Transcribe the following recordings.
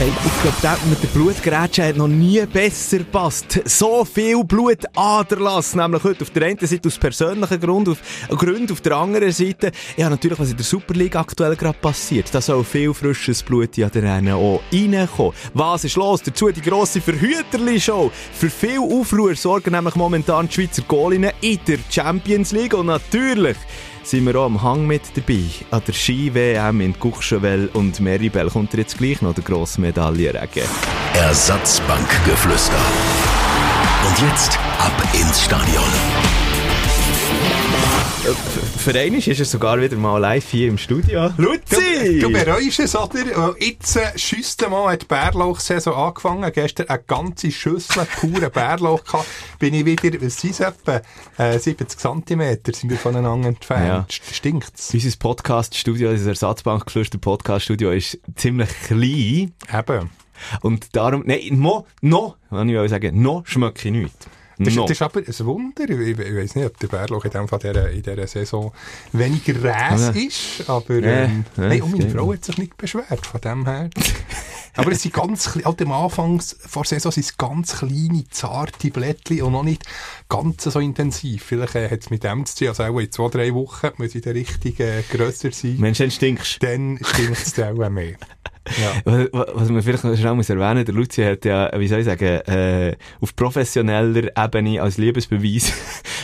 Ey, ich glaube, der mit der Blutgrätsche hat noch nie besser gepasst. So viel Blut aderlassen, nämlich heute auf der einen Seite aus persönlichen Grund, auf, Gründen, auf der anderen Seite, ja natürlich, was in der Superliga aktuell gerade passiert. Da soll viel frisches Blut ja dann auch reinkommen. Was ist los? Dazu die grosse Verhüterli-Show. Für viel Aufruhr sorgen nämlich momentan die Schweizer Goalinnen in der Champions League und natürlich sind wir auch am Hang mit dabei. An der Ski-WM in Courchevel und Meribel kommt jetzt gleich noch der grosse Medaillenregen. Ersatzbankgeflüster. Und jetzt ab ins Stadion. Für einen ist er sogar wieder mal live hier im Studio. Luzi! Du, du bereust es, oder? Jetzt äh, schüsste mal hat die Bärlauch-Saison angefangen. Gestern eine ganze Schüssel pure Bärlauch gehabt. Bin ich wieder, was sind es etwa? Äh, 70 cm sind wir voneinander entfernt. Ja. Stinkt's? Unser Podcast-Studio, unser Ersatzbankgeflüster-Podcast-Studio ist ziemlich klein. Eben. Und darum, nein, noch, noch, kann ich sagen, noch schmecke ich nichts. Das, Noch. das ist aber ein Wunder. Ich, ich weiss nicht, ob der Bärlauch in, dem Fall dieser, in dieser Saison weniger Räs Ja. ist. Aber ähm, ja, nein, und meine. Frau hat sich nicht beschwert von dem her. aber es sind ganz, kle- halt am Anfang vor Saison sind es ganz kleine, zarte Blättchen und noch nicht ganz so intensiv. Vielleicht äh, hat es mit dem zu tun, also auch in zwei, drei Wochen muss ich dann richtig äh, grösser sein. Mensch, dann stinkst Dann stimmt es auch mehr. Ja. Was was man vielleicht noch schnell muss erwähnen der Luzi hat ja, wie soll ich sagen, äh, auf professioneller Ebene als Liebesbeweis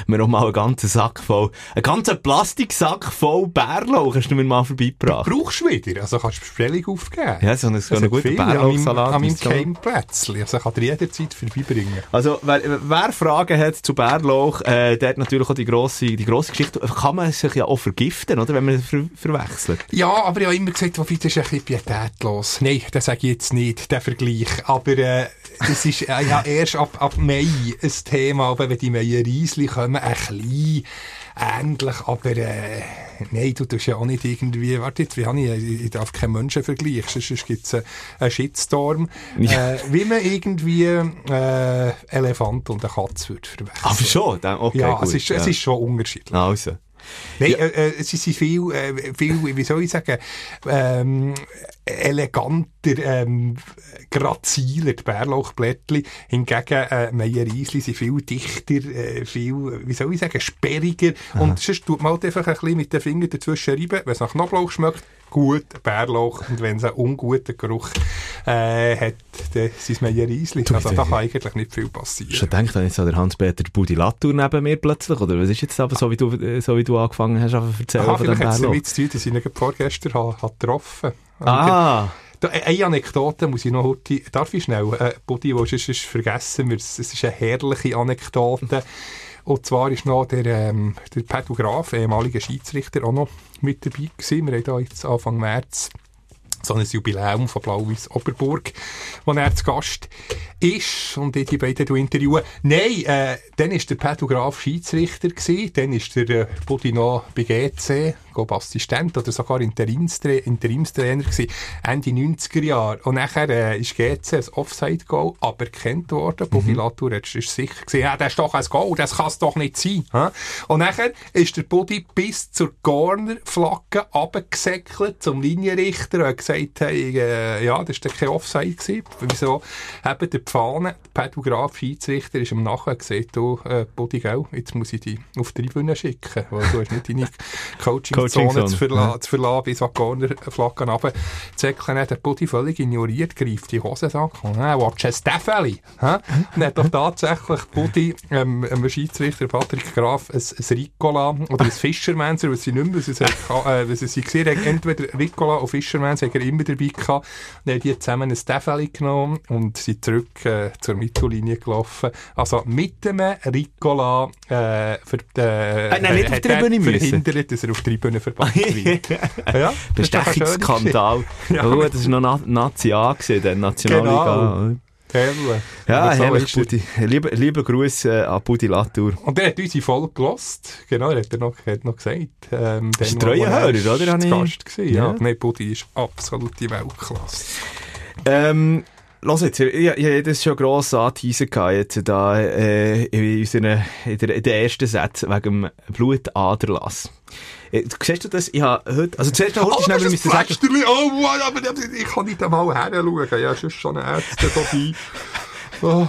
mir auch mal einen ganzen Sack voll, einen ganzen Plastiksack voll Bärlauch hast du mir mal vorbeigebracht. Brauchst du wieder? Also kannst du Bestellung aufgeben. Ja, so einen, so an meinem, Bärlauchsalat. an meinem Geheimplätzchen. Also kann dir jederzeit vorbeibringen. Also, wer, wer Fragen hat zu Bärlauch, äh, der hat natürlich auch die grosse, die grosse Geschichte. Kann man sich ja auch vergiften, oder? Wenn man es ver verwechselt. Ja, aber ich habe immer gesagt, das ist ein bisschen pietätlos. Nein, das sage ich jetzt nicht, der Vergleich. Aber äh, das ist äh, ja erst ab, ab Mai ein Thema, aber wenn die Meierriesli kommen, ein bisschen ähnlich, aber äh, nein, du tust ja auch nicht irgendwie, warte jetzt, wie habe ich, ich, ich darf keinen Menschen vergleichen, sonst, gibt es einen, einen Shitstorm. Ja. Äh, wie man irgendwie äh, Elefant und eine Katze würde verwechseln. Aber schon? Dann, okay, ja, gut. es, ist, es ist schon unterschiedlich. Also. Nein, äh, äh, sie sind viel, äh, viel, wie soll ich sagen, ähm, eleganter, ähm, graziler, die Bärlauchblättli. Hingegen, äh, Meierriesli sind viel dichter, äh, viel, wie soll ich sagen, sperriger. Und sonst tut man halt einfach ein bisschen mit den Fingern dazwischen reiben. Wenn es nach Knoblauch schmeckt, gut, Bärlauch. Und wenn es einen unguten Geruch äh, hat, dann sind es Meierriesli. Also da kann eigentlich nicht viel passieren. Schon denkt dann jetzt so der Hans-Peter Budi Latour neben mir plötzlich? Oder was ist jetzt aber so, wie du, äh, so wie du angefangen hast, einfach erzählen Aha, von dem vielleicht hat es Bärlauch? damit zu tun, dass ich ihn vorgestern habe, habe getroffen habe. Ah! Da, äh, eine Anekdote muss ich noch heute, darf ich schnell, äh, Buddy, wo sonst sonst vergessen es ist eine herrliche Anekdote. Und zwar ist noch der, ähm, der Pädograf, ehemaliger Schiedsrichter, auch noch mit dabei gewesen. Wir haben da jetzt Anfang März so ein Jubiläum von Blau-Weiß Oberburg, wo er zu Gast ist und ich die beiden interviewen. Nein, äh, dann war der Pädograf Schiedsrichter, gewesen, dann ist der äh, Buddy noch bei GC, glaub, Assistent oder sogar Interimstra Interimstrainer gewesen, Ende 90er Jahre. Und nachher äh, ist GC ein Offside-Goal aberkannt worden. Buddy Latour ist sicher gesehen, ja, das ist doch ein Goal, das kann es doch nicht sein. hä? Und nachher ist der Buddy bis zur Corner-Flagge runtergesäckelt zum Linienrichter und hat gesagt, hey, äh, ja, das war kein Offside gewesen. Wieso? Eben der Pfahne, der Pädograf, Schiedsrichter, ist ihm nachher gesagt, du, äh, Buddy, gell, jetzt muss ich dich auf die Tribüne schicken, weil du hast nicht deine Coaching-Zone Coaching-Zone, zu, verla ja. zu verlassen, bis an die Corner-Flagge runter. Zäckeln hat der Buddy völlig ignoriert, greift die Hose an, und äh, watch a Steffeli. Und hat doch tatsächlich Buddy, ähm, einem Schiedsrichter Patrick Graf, ein, ein Ricola oder ein Fischermanser, was sie nicht mehr, was sie, äh, was sie gesehen haben, entweder Ricola oder Fischermans, hat er immer dabei gehabt. Dann haben die zusammen ein Steffeli genommen und sind zurück äh, zur Mittellinie gelaufen. Also mit dem Ricola äh, für die, äh, nein, nicht auf hat die er Tribüne müssen. verhindert, dass er auf die Tribüne verbannt wird. ja, das ist doch eine schöne Bestechungsskandal. Ja. Ja, gut, das war noch Na Nazi A, gewesen, der Nationalliga. Genau. Herrlich. Ja, so herrlich, ist er. Budi. Lieber, lieber Gruß äh, an Budi Latour. Und er hat unsere Folge gelost. Genau, er hat er noch, hat noch gesagt. Ähm, Ist dann, treuer er Hörer, oder? Ich- Gast gewesen, ja. Ja. Nein, Buddy ist absolute Weltklasse. Ähm, Los jetzt, ich, ich, ich das schon gross angeteasert jetzt da, äh, in, unseren, in, der, in den ersten Sätzen wegen dem Blutaderlass. Äh, Siehst du das? Ich habe heute, also zuerst noch Oh, heute schnell das müssen sagen. Oh, wow, aber ich kann nicht einmal her schauen. Ja, es ist schon ein Ärzte dabei. Oh.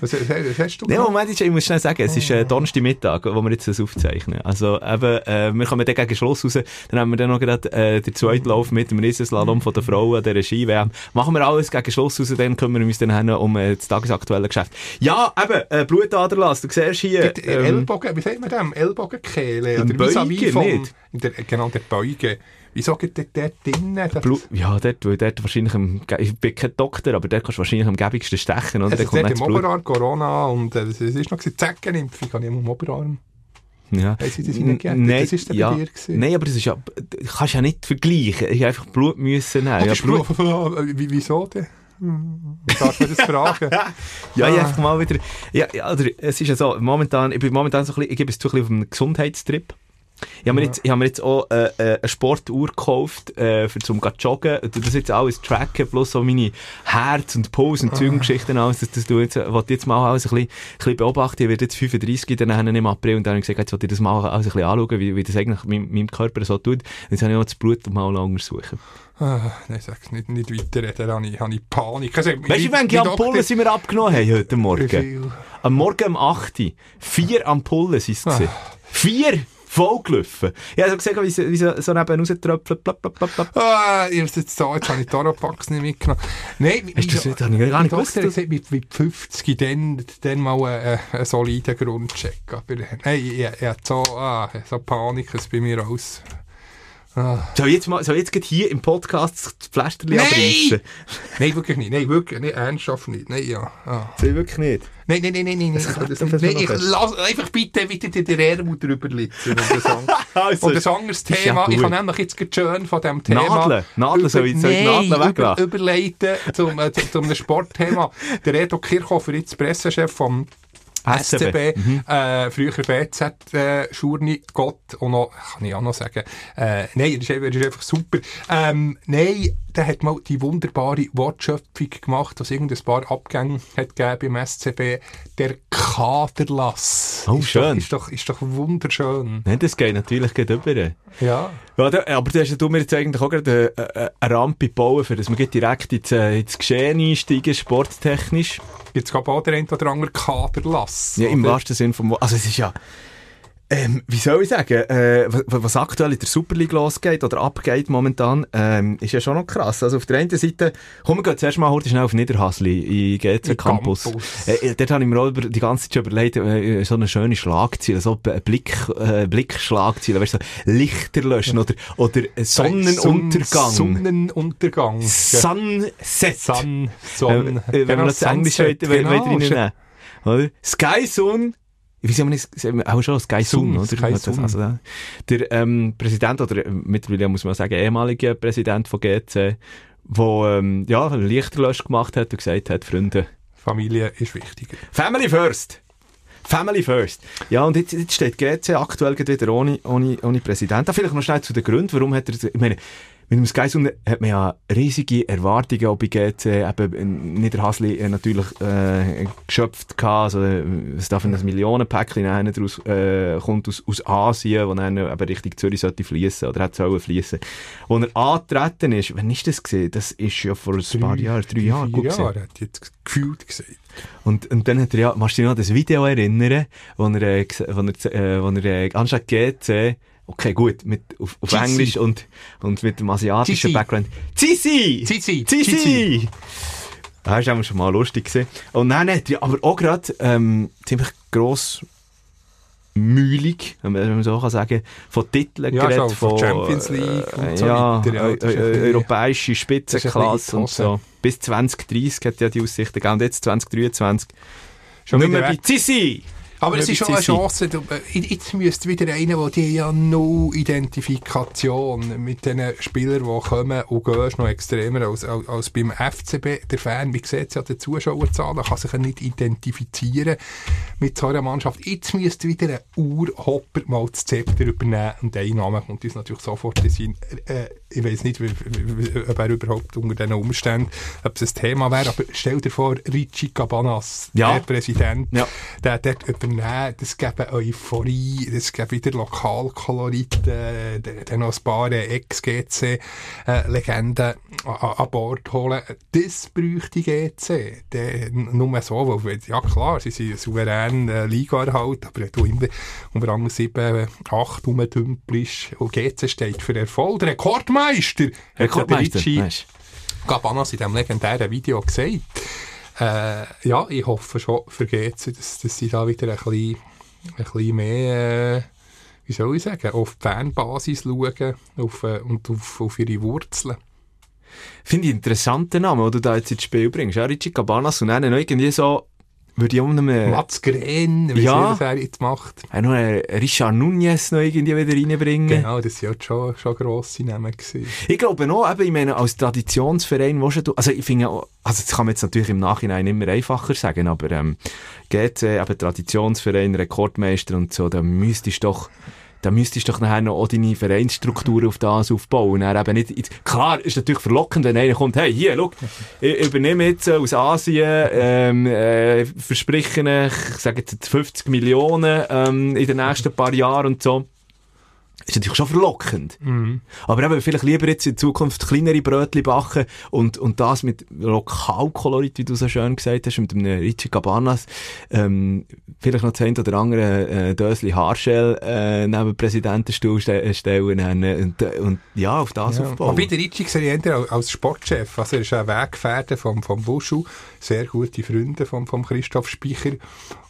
Was, was, hast du gemacht? Moment, ich muss schnell sagen, es ist äh, Donnerstagmittag, wo wir jetzt das aufzeichnen. Also eben, äh, wir kommen dann gegen Schluss raus, dann haben wir dann noch gerade äh, den zweiten Lauf mit dem Riesenslalom von der Frauen, der Ski-WM. Machen wir alles gegen Schluss raus, dann kümmern wir uns dann um äh, das tagesaktuelle Geschäft. Ja, eben, äh, Blutaderlass, du siehst hier... Ähm, Ellbogen, wie sagt man dem? Ellbogenkehle? Oder vom- nicht? Der, genau, der Beuge. Wieso geht der dort drinnen? Ja, dort, weil dort wahrscheinlich, am, ich bin kein Doktor, aber dort kannst du wahrscheinlich am gäbigsten stechen, oder? Kommt dort nicht im Blut. Oberarm Corona und äh, es ist noch Zeckenimpfung habe ich am Oberarm. Ja. Haben Sie das N- hineingegeben? Nein, Das ist ja. bei dir gewesen? Nein, aber das ist ja, kannst ja nicht vergleichen. Ich einfach Blut müssen nehmen. Ja, Blut. Wie, wieso denn? Darf man das fragen? Ja, ich Ah. einfach mal wieder, ja, ja, oder, es ist ja so, momentan, ich bin momentan so ein bisschen, ich gebe es zu ein bisschen auf einen Gesundheitstrip. Ich habe mir, jetzt, ich habe mir jetzt auch äh, äh, eine Sportuhr gekauft, äh, für zum joggen. Und das jetzt alles tracken, plus so meine Herz- und Puls- und Zeugengeschichten alles. Das, das du jetzt, jetzt mal alles ein bisschen, ein bisschen beobachten. Ich werde jetzt 35 dann im April und dann habe ich gesagt, jetzt wollte ich das mal alles ein bisschen anschauen, wie, wie das eigentlich meinem, meinem Körper so tut. Jetzt habe ich auch das Blut mal untersuchen. Ah, Nein, sag's nicht, nicht weiterreden, da habe ich, habe ich Panik. Also, Weißt du, wie viele Ampullen sind wir abgenommen haben heute Morgen? Am Morgen um 8 Uhr. Vier Ampullen sind es. gewesen. Vier! Vollgelaufen. Ich habe so gesehen, wie sie, wie sie so neben plapp. Ah, ihr seid jetzt da, jetzt habe ich die Tarapax nicht mitgenommen. Nein, Hast du das nicht? Habe ich gar nicht gewusst. Gesagt, mit, mit 50 dann, dann mal einen, einen soliden Grundcheck. Aber nein, ich, ich, ich hatte so, ah, so Panik, es bei mir aus. Ah. Soll ich jetzt, mal, soll ich jetzt hier im Podcast das Pflasterli Nein! abreißen? Nein, wirklich nicht. Nein, wirklich nicht. Ernsthaft nicht. Nein, ja. Ah. Soll ich wirklich nicht? Nein, nein, nein, nein, nein. Das nein, das nicht. ich lass einfach bitte wieder den Ärmel drüber litzen. Und das, an- Also, und ein anderes ist ja Thema. ich kann nämlich jetzt gerade schön von diesem Thema. Nadeln. Nadeln, soll ich- soll ich Nein, Nadeln über, weglassen? überleiten zum, äh, zum, zum einem Sportthema. Der Edo Kirchhofer, jetzt Pressechef vom SCB, Mhm. äh, früher BZ, äh, Schurni, Gott, und noch, kann ich auch noch sagen, äh, nein, er ist, er ist einfach super. Ähm, nein, der hat mal die wunderbare Wortschöpfung gemacht, dass irgendein paar Abgänge hat gegeben beim SCB, der Kaderlass. Oh, ist schön. Doch, ist, doch, ist doch wunderschön. Nein, das geht natürlich gerade über. Ja. Ja, da, aber du hast du mir jetzt eigentlich auch gerade eine, eine, eine Rampe gebaut, für dass wir direkt ins, äh, ins Geschehen einsteigen, sporttechnisch. Jetzt gab auch der ein oder andere Kaderlass. Ja, im wahrsten Sinne vom. Also es ist ja, ähm, wie soll ich sagen, äh, was, was aktuell in der Super League losgeht oder abgeht momentan, ähm, ist ja schon noch krass. Also auf der einen Seite, komm, wir gehen zuerst mal heute schnell auf Niederhasli in GC Campus. Campus. Äh, dort habe ich mir auch über, die ganze Zeit schon überlegt, äh, so eine schöne Schlagzeile, so ein Blick, äh, Blickschlagzeile, weißt du, so Lichter löschen oder, oder Sonnenuntergang. Sonnenuntergang. Sunset. Sun, Sonne. Äh, wenn wir noch das Englische weiter genau. reinnehmen. Oder? Sky Sun. Das? Sagen wir Auch schon Sky Sun, oder? Sky Sun. Also, der ähm, Präsident, oder äh, mittlerweile muss man sagen, ehemaliger Präsident von GC, wo ähm, ja, Lichterlösch gemacht hat und gesagt hat, Freunde, Familie ist wichtiger. Family first. Family first. Ja, und jetzt, jetzt steht GC aktuell wieder ohne, ohne, ohne Präsident. Da vielleicht noch schnell zu den Gründen, warum hat er, ich meine, mit dem Sky Sun hat man ja riesige Erwartungen auch bei GC, eben in Niederhasli äh, natürlich äh, geschöpft gehabt, also äh, es darf ein Millionenpäckchen rein daraus, äh, kommt aus, aus Asien, wo dann eben Richtung Zürich sollte fließen oder hat sollen fließen. Wo er angetreten ist, wann ist das gesehen? Das ist ja vor ein paar Jahren, drei Jahren, Vier. Jahre, hat jetzt gefühlt gesagt. Und, und dann hat er ja, machst du dich noch an das Video erinnern, wo er, äh, ges- wo er, äh, wo er äh, anstatt GC, okay, gut, mit, auf, auf. Englisch und, und mit dem asiatischen Zizi. Background. Zizi! Zizi! Zizi! Das war schon mal lustig. Gewesen. Und dann hat er aber auch gerade ähm, ziemlich gross mühlig, wenn man, so kann sagen, von Titeln Ja, geredet, so von Champions League und so ja, weiter, ja, eu- eu- europäische Spitzenklasse und so. Bis 2030 hat ja die Aussichten gegeben. Und jetzt 2023. Schon Nicht mehr bei weg. Aber es ist schon eine. Chance. Äh, Jetzt müsste wieder einer, der die ja null Identifikation mit den Spielern, die kommen und gehen, noch extremer als, als, als beim FCB. Der Fan, wie sieht es ja die Zuschauerzahlen, kann sich ja nicht identifizieren mit so einer Mannschaft. Jetzt müsste wieder ein Urhopper mal das Zepter übernehmen und der Name kommt uns natürlich sofort in Sinn. Äh, ich weiß nicht, ob er überhaupt unter diesen Umständen, ob es ein Thema wäre, aber stell dir vor, Richie Cabanas, Ja. der Präsident, Ja. der dort übernehmen, das gibt Euphorie, das gibt wieder Lokalkolorit, äh, dann noch ein paar äh, Ex-GC-Legenden an, an Bord holen. Das bräuchte GC. Der, nur so, weil, ja klar, sie sind souverän äh, Liga-Erhalt, aber wenn du immer unter anderem 7, 8 rumdümpelst und GC steht für Erfolg. Der Rekordmeister! Rekordmeister. Weisst. Gabanas in diesem legendären Video gesagt. Äh, ja, ich hoffe schon für GC, dass, dass sie da wieder ein bisschen, ein bisschen mehr, äh, wie soll ich sagen, auf die Fanbasis schauen auf, äh, und auf, auf ihre Wurzeln. Finde ich interessanten Namen, den du da jetzt ins Spiel bringst. Ja, Richie Cabanas und dann irgendwie so, würde ich auch noch mehr, Mats Gren, wie ja. das er jetzt macht. auch noch einen Richard Nunez noch irgendwie wieder reinbringen. Genau, das waren ja schon, schon grosse Namen. Gewesen. Ich glaube noch, eben, ich meine, als Traditionsverein, wo du, also ich finde, also das kann man jetzt natürlich im Nachhinein immer einfacher sagen, aber ähm, GC, eben Traditionsverein, Rekordmeister und so, da müsstest du doch da müsstest du doch nachher noch auch deine Vereinsstruktur auf das aufbauen. Und eben nicht, klar, ist natürlich verlockend, wenn einer kommt, hey, hier, schau, ich übernehme jetzt äh, aus Asien, ähm, äh, verspreche ich, ich sage jetzt 50 Millionen ähm, in den nächsten paar Jahren und so. Ist natürlich schon verlockend. Aber eben, vielleicht lieber jetzt in Zukunft kleinere Brötchen backen und, und das mit Lokalkolorit, wie du so schön gesagt hast, mit einem Richie Cabanas, ähm, vielleicht noch eine oder andere äh, Dösli Haarschell äh, neben den Präsidentenstuhl ste stellen äh, und, und ja, auf das Ja. aufbauen. Aber der Ricci sehe ich als Sportchef. Also er ist ein Weggefährte vom, vom Wuschu, sehr gute Freunde vom, vom Christoph Speicher.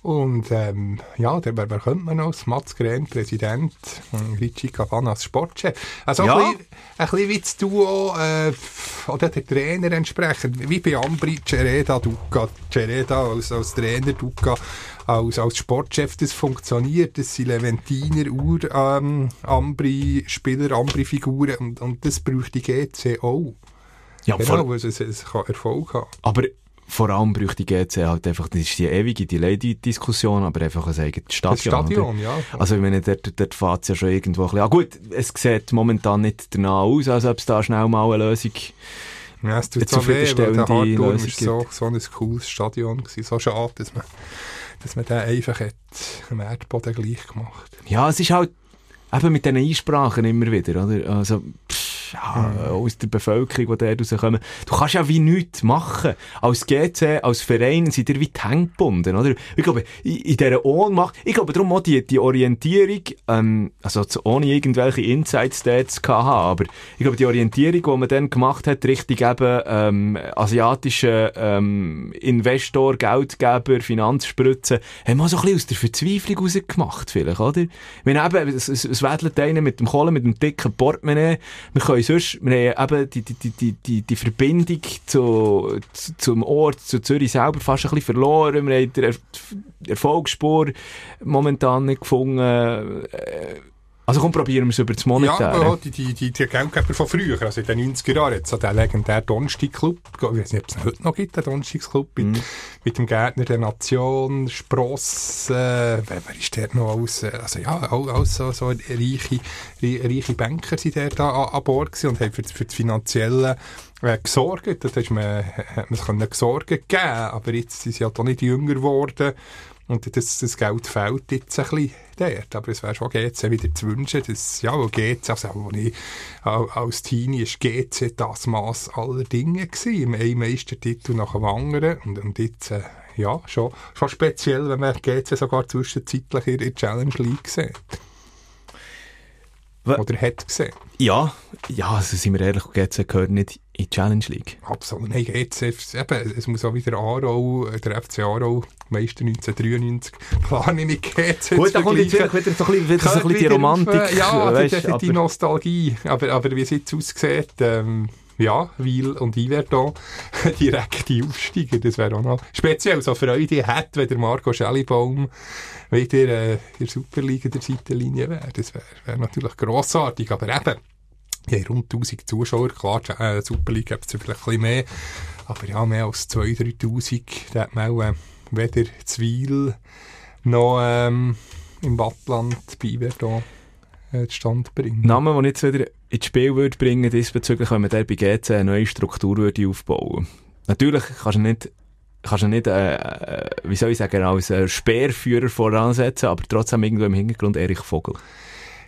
Und ähm, ja, der, wer, wer könnte man noch? Mats Gren, Präsident, Ricci Cabanas, Sportchef. Also Ja. ein, bisschen, ein bisschen wie das Duo äh, oder der Trainer entsprechend. Wie bei Ambri, Cereda, Duca. Cereda als, als Trainer, Duca als, als Sportchef. Das funktioniert. Das sind Leventiner, Ur, ähm, Ambri-Spieler, Ambri-Figuren und, und das bräuchte GC auch. ja, Genau, weil es, es, es kann Erfolg haben. aber vor allem bräuchte die GC halt einfach, das ist die ewige Delay-Diskussion, aber einfach ein eigenes Stadion. Das Stadion, ja. Also, ich meine, dort, dort fährt es ja schon irgendwo ein bisschen an. Gut, es sieht momentan nicht danach aus, als ob es da schnell mal eine Lösung Ja, es tut so weh, weil der Lösung ist so, so ein cooles Stadion gewesen. So schade, dass man, dass man den einfach hat am Erdboden gleich gemacht. Ja, es ist halt eben mit diesen Einsprachen immer wieder, oder? Also, pff, ja, aus der Bevölkerung, die dort rauskommen. Du kannst ja wie nichts machen. Als GC, als Verein sind ihr wie gebunden, oder? Ich glaube, in, dieser Ohnmacht, ich glaube darum auch die, die Orientierung, ähm, also ohne irgendwelche Inside-Stats zu haben, aber ich glaube, die Orientierung, die man dann gemacht hat, Richtung eben, ähm, asiatische, ähm, Investor, Geldgeber, Finanzspritzen, haben wir so ein bisschen aus der Verzweiflung rausgemacht, vielleicht, oder? Wenn eben, es, es, es wedelt einer mit dem Kohlen, mit dem dicken Portemonnaie, wir können sonst, wir haben eben die, die, die, die, die, Verbindung zu, zu, zum Ort, zu Zürich selber fast ein bisschen verloren, wir haben die Erfolgsspur momentan nicht gefunden, äh, also komm, probieren wir es über das Ja, Monetäre. auch die, die, die, die Geldgeber von früher, also in den 90er Jahren, jetzt so der legendäre Donnerstag-Club, ich weiß nicht, ob es heute noch gibt, den Donnerstagsclub, mit, Mhm. mit dem Gärtner der Nation, Spross, äh, wer, wer ist der noch aus, äh, also ja, auch, auch so, so reiche, rei- reiche Banker sind der da an, an Bord gewesen und haben für, das- für das Finanzielle äh, gesorgt, das ist man, hat man können Sorgen geben, aber jetzt sind sie halt auch nicht jünger geworden, und das, das Geld fehlt jetzt ein bisschen dort. Aber es wäre schon GC wieder zu wünschen, dass, ja, GC, also wo ich au- als Teenie ist GC das Maß aller Dinge gewesen. Ein Meistertitel nach dem anderen. Und, und jetzt, äh, ja, schon, schon speziell, wenn man GC sogar zwischenzeitlich in der Challenge League sieht. Oder hat gesehen. Ja, ja, also sind wir ehrlich, GC gehört nicht in die Challenge League. Absolut. Nein, GC, eben, es muss auch wieder Aarau, äh, der FC Aarau, Meister 1993, klar nicht mit GC Gut, da kommt jetzt wieder so ein bisschen, wieder so ein bisschen die Romantik, auf, äh, ja, weißt, die, die, die Nostalgie. Aber, aber wie es jetzt aussieht, ähm, ja, Weil und Iverdon direkte Aufsteiger. Das wäre auch noch speziell so Freude hat, wenn der Marco Schellibaum wieder äh, in Superliga der Seitenlinie wäre. Das wäre wär natürlich grossartig, aber eben, ja, rund 1000 Zuschauer, klar, äh, Superliga gibt es vielleicht ein bisschen mehr, aber ja, mehr als 2'000, 3'000, da hat man auch äh, weder Zweil noch ähm, im Wattland bei Iverdon äh, zustande bringen. Namen, den ich jetzt wieder ins Spiel würde bringen diesbezüglich, wenn man der bei GC eine neue Struktur würde aufbauen Natürlich kannst du nicht, kannst du nicht äh, äh, wie soll ich sagen, als äh, Speerführer voransetzen, aber trotzdem irgendwo im Hintergrund Erich Vogel.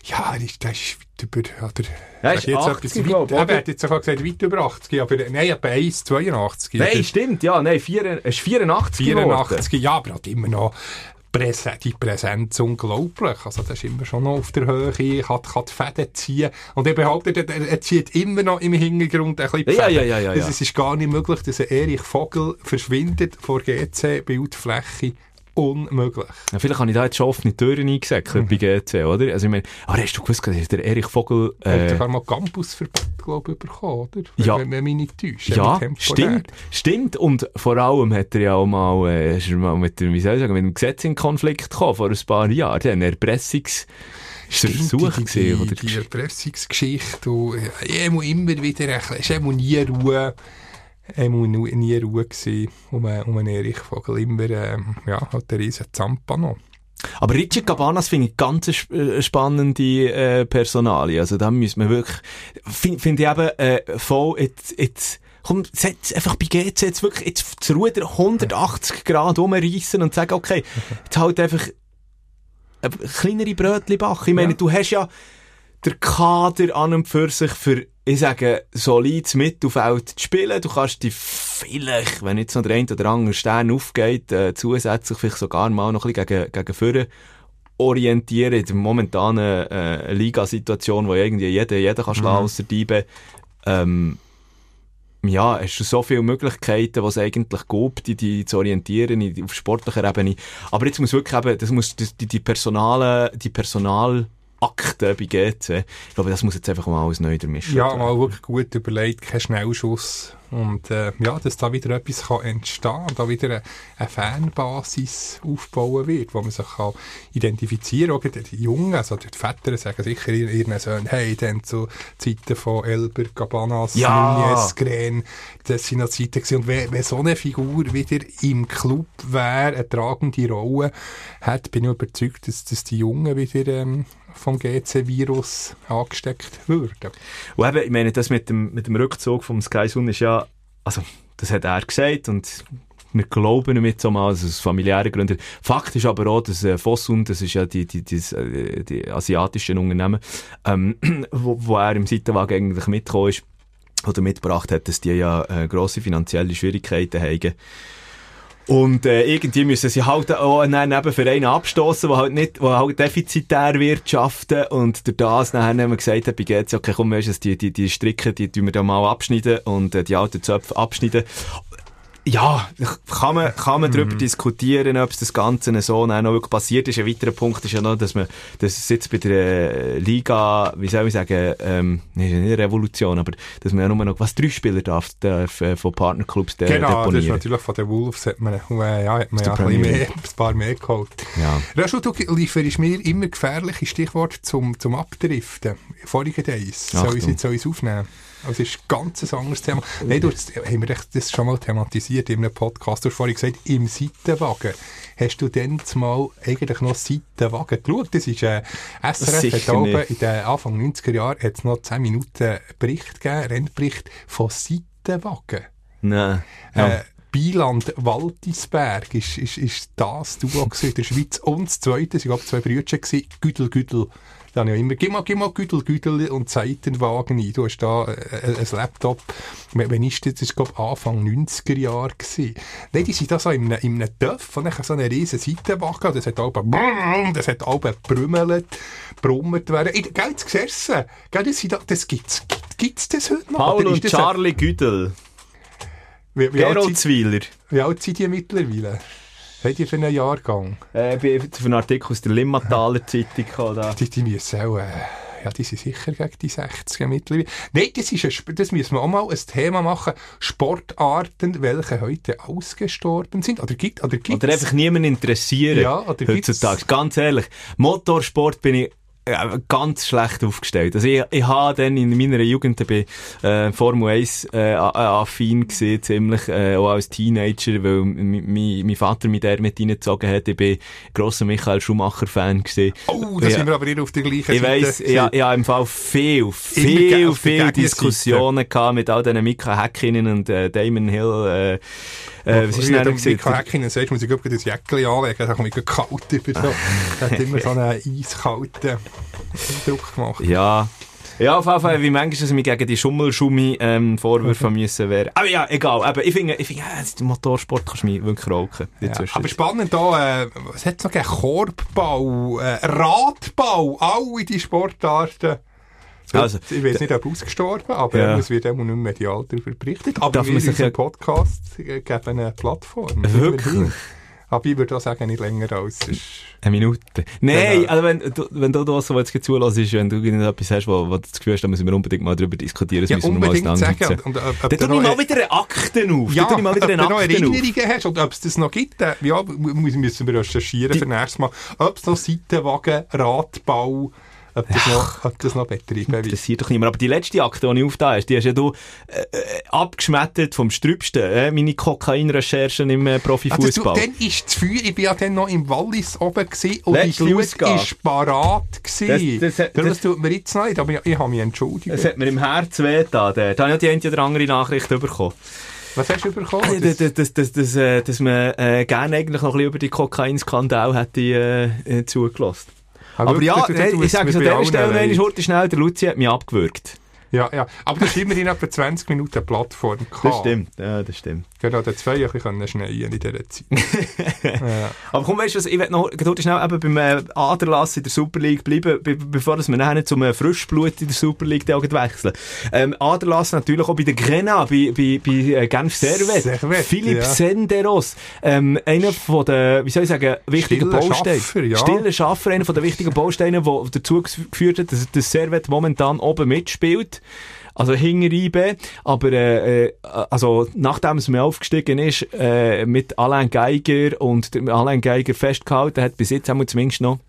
Ja, das ist, das ist weit über, oder? Ja, ist jetzt 80, etwas glaub, weit, er hat jetzt sogar gesagt, weit über 80, aber nein, etwa 1, 82. Nein, stimmt, ja, nein, vier, es ist 84 geworden. 84, ja, aber hat immer noch Präse die Präsenz unglaublich. Also, das ist immer schon noch auf der Höhe, kann, kann die Fäden ziehen. Und er behauptet, er, er zieht immer noch im Hintergrund ein bisschen die Ja, Fäden. ja, ja, ja, ja. Also, es ist gar nicht möglich, dass ein Erich Vogel verschwindet vor GC-Bildfläche. Unmöglich. Ja, vielleicht habe ich da jetzt schon offene Türen eingesäckelt bei GC, oder? Also ich meine, aber hast du gewusst, dass der Erich Vogel... Er hat Äh, sogar mal Campusverbot, glaube ich, bekommen, oder? Ja. wenn, wenn mich nicht täuscht. ja, stimmt, stimmt. Und vor allem hat er ja auch mal, äh, ist er mal mit, dem, wie soll ich sagen, mit dem Gesetz in Konflikt gekommen, vor ein paar Jahren. Ein Erpressungs... Der Versuch die, die, oder? die Erpressungsgeschichte. Und, ja, er muss immer wieder, es ist immer nie Ruhe. Muss nie, nie Ruhe gewesen, um, um einen Erich Vogel. Immer, ähm, ja, hat der riesen Zampano. Aber Richard Cabanas finde ich ganz eine sp- äh, spannende äh, Personalie. Also da müssen wir wirklich, finde find ich eben äh, voll jetzt, jetzt komm, setz einfach bei GC jetzt wirklich jetzt das Ruder 180 Grad umreißen und sagen, okay, jetzt halt einfach äh, kleinere Brötchen backen. Ich meine, Ja. du hast ja der Kader an und für sich für, ich sage, solides Mittelfeld zu spielen. Du kannst dich vielleicht, wenn jetzt noch der ein oder andere Stern aufgeht, äh, zusätzlich vielleicht sogar mal noch ein bisschen gegen, gegen vorne orientieren in der momentanen äh, Ligasituation, wo irgendwie jeder, jeder kann schlagen, ausser Diebe. Ähm, ja, hast du so viele Möglichkeiten, was es eigentlich gibt, die, die zu orientieren auf sportlicher Ebene. Aber jetzt muss wirklich eben, das muss, das, die, die Personale, die Personalakte bei GC, ich glaube, das muss jetzt einfach mal alles neu durchmischen. Ja, mal wirklich gut überlegt, kein Schnellschuss. Und äh, ja, dass da wieder etwas kann entstehen kann, da wieder eine, eine Fanbasis aufbauen wird, wo man sich kann identifizieren kann. Auch die Jungen, also die Väter sagen sicher ihren ihren Söhnen, hey, dann zu Zeiten von Elber, Cabanas, Ja. Nunez, Gren, das sind noch Zeiten gewesen. Und wenn, wenn so eine Figur wieder im Club wäre, eine tragende Rolle hat, bin ich überzeugt, dass, dass die Jungen wieder ähm, vom GC-Virus angesteckt würden. Und eben, ich meine, das mit dem, mit dem Rückzug vom Sky Sun ist ja, also, das hat er gesagt und wir glauben ihm jetzt auch mal, also aus familiären Gründen. Fakt ist aber auch, dass äh, Fosun, das ist ja die, die, die, äh, die asiatischen Unternehmen, ähm, wo, wo er im Seitenwagen eigentlich mitgekommen ist, oder mitgebracht hat, dass die ja äh, grosse finanzielle Schwierigkeiten haben. Und äh, irgendwie müssen sie halt auch einen Nebenverein abstoßen, der halt nicht, wo halt defizitär wirtschaften und durch das nachher haben wir gesagt bei GC, okay, komm, weisst du, die, die, die Stricke, die tun wir da mal abschneiden und äh, die alten Zöpfe abschneiden. Ja, kann man, kann man darüber diskutieren, ob es das Ganze so noch wirklich passiert ist. Ein weiterer Punkt ist ja noch, dass man, dass es jetzt bei der äh, Liga, wie soll ich sagen, ähm, nicht eine Revolution, aber dass man ja nur noch, was, drei Spieler darf, darf äh, von Partnerclubs de Genau, das ist deponieren. natürlich von den Wolves hat man, äh, ja, hat man ja ein, mehr, ein paar mehr geholt. Ja. Rachel, du lieferst mir immer gefährliche Stichworte zum, zum Abdriften. Vorige Days. Soll ich es aufnehmen? Also, es ist ein ganz anderes Thema. Nein, du hast, haben wir das schon mal thematisiert in einem Podcast. Du hast vorhin gesagt, im Seitenwagen. Hast du denn mal eigentlich noch Seitenwagen geschaut? Das ist, äh, SRF hat oben in den Anfang 90er Jahren hat's noch 10 Minuten Bericht gegeben, Rennbericht von Seitenwagen. Nein. Ja. Äh, Bieland Waltisberg ist, ist, ist das Duo in der Schweiz. Und das zweite, es waren zwei Brüder, gewesen, Güdel Güdel. Da habe immer, gib mal, gib mal Güdel Güdel und Seitenwagen ein. Du hast da äh, ein Laptop. Wenn ist das? Das war, Anfang 90er Jahre gewesen. Nein, die sind da so in einem, in einem Töpf und dann so einen riesen Seitenwagen. Das hat alle, das hat alle gebrümmelt, brummert werden. Gell, das gesessen. Gell, das, da- das gibt's, gibt's das heute noch? Paul und ein- Charlie Güdel. Wie, wie, Gerold Zweiler. wie alt sind die mittlerweile? Haben die für einen Jahrgang? Äh, ich bin für einen Artikel aus der Limmataler Zeitung gekommen. Die, die müssen auch, äh, ja, die sind sicher gegen die 60er mittlerweile. Nein, das, ist ein, das müssen wir auch mal ein Thema machen. Sportarten, welche heute ausgestorben sind. Oder gibt oder gibt's? Oder einfach niemand interessieren. Ja, oder gibt's- heutzutage. Ganz ehrlich, Motorsport bin ich ganz schlecht aufgestellt. Also ich, ich habe dann in meiner Jugend bei äh, Formel 1 äh, a- affin gesehen, ziemlich, äh, auch als Teenager, weil mein Vater mich der mit reingezogen hat. Ich bin grosser Michael Schumacher-Fan gesehen. Oh, da Ja. sind wir aber hier auf der gleichen Ich Seite. weiss, ja, ja, im Fall viel, viel, viel. Diskussionen gehabt mit all diesen Mika Häkkinen und äh, Damon Hill, äh, äh, was ist denn Wenn noch du gewesen? Mika Häkkinen sagst, muss ich gerade das Jäckchen anlegen, dann komme ich kalt über so. Hat immer so einen eiskalten Druck gemacht. Ja. Ja, auf jeden Fall, wie manchmal dass ich mich gegen die Schummelschummi ähm, Vorwürfe müssen wehren. Aber ja, egal. Aber ich finde, ich finde, der Motorsport kannst du mich wirklich rauchen. Ja, aber spannend da, äh, was hat es noch gegeben? Korbbau, äh, Radbau, alle die Sportarten. Also, ich weiß nicht, ob ausgestorben, aber Ja. es wird immer nicht medial darüber berichtet. Aber Darf wir in ja- Podcast äh, geben eine Plattform. Wirklich? Aber ich würde auch sagen, nicht länger als... Eine Minute. Nein, Genau. also wenn du, wenn du das so jetzt zulässt, ist, wenn du irgendetwas hast, wo, wo du das Gefühl hast, da müssen wir unbedingt mal drüber diskutieren, das Ja, müssen wir mal sagen. auseinandersetzen. Und, und, ob- ob Dann du tue ich mal wieder eine Akten auf. Ja, Dann mal wieder ob eine du noch auf. Erinnerungen hast und ob es das noch gibt, äh, ja, müssen wir recherchieren für nächstes Mal. Ob es noch Seitenwagen, Radbau, ob das, noch, ob das noch betrieben wird. interessiert doch niemand. Aber die letzte Akte, die ich aufgetan hast, die hast ja du äh, äh, abgeschmettert vom Strübsten. Äh, meine Kokainrecherchen im äh, Also, Profifußball. dann ist das Feuer, ich war ja dann noch im Wallis oben gewesen, und Letzte die Glut ist parat gewesen. Das- das- Darum, das- tut mir jetzt nicht, aber ich, ich habe mich entschuldigt. Es hat mir im Herzen wehgetan. Da habe ich die eine oder andere Nachricht bekommen. Was hast du bekommen? Dass, dass, dass, dass, dass, äh, dass man äh, gerne eigentlich noch ein bisschen über die Kokainskandal hätte äh, äh, zugelassen. Aber wirklich, ja, ich sage es an dieser Stelle einmal schnell, der Luzi hat mich abgewürgt. Ja, ja. Aber das ist immerhin etwa 20 Minuten Plattform gehabt. ja, das stimmt. Genau, da zwei Jahre können schneien in dieser Zeit. ja. Aber komm, weißt du was, ich will noch gerade schnell eben beim äh, Aderlass in der Super League bleiben, be bevor dass wir nachher zum äh, Frischblut in der Super League wechseln. Ähm, Aderlass natürlich auch bei der Grena, bei, bei, bei äh, Genf Servet. Servet, Philipp ja. Senderos, ähm, einer von den, wie soll ich sagen, wichtigen Stiller Bausteinen. Schaffer, ja. Stiller Schaffer, einer von den wichtigen Bausteinen, der dazu geführt hat, dass das Servet momentan oben mitspielt. Also hinter IB, aber äh, äh, also nachdem es mir aufgestiegen ist, äh, mit Alain Geiger und Alain Geiger festgehalten hat, bis jetzt haben wir zumindest noch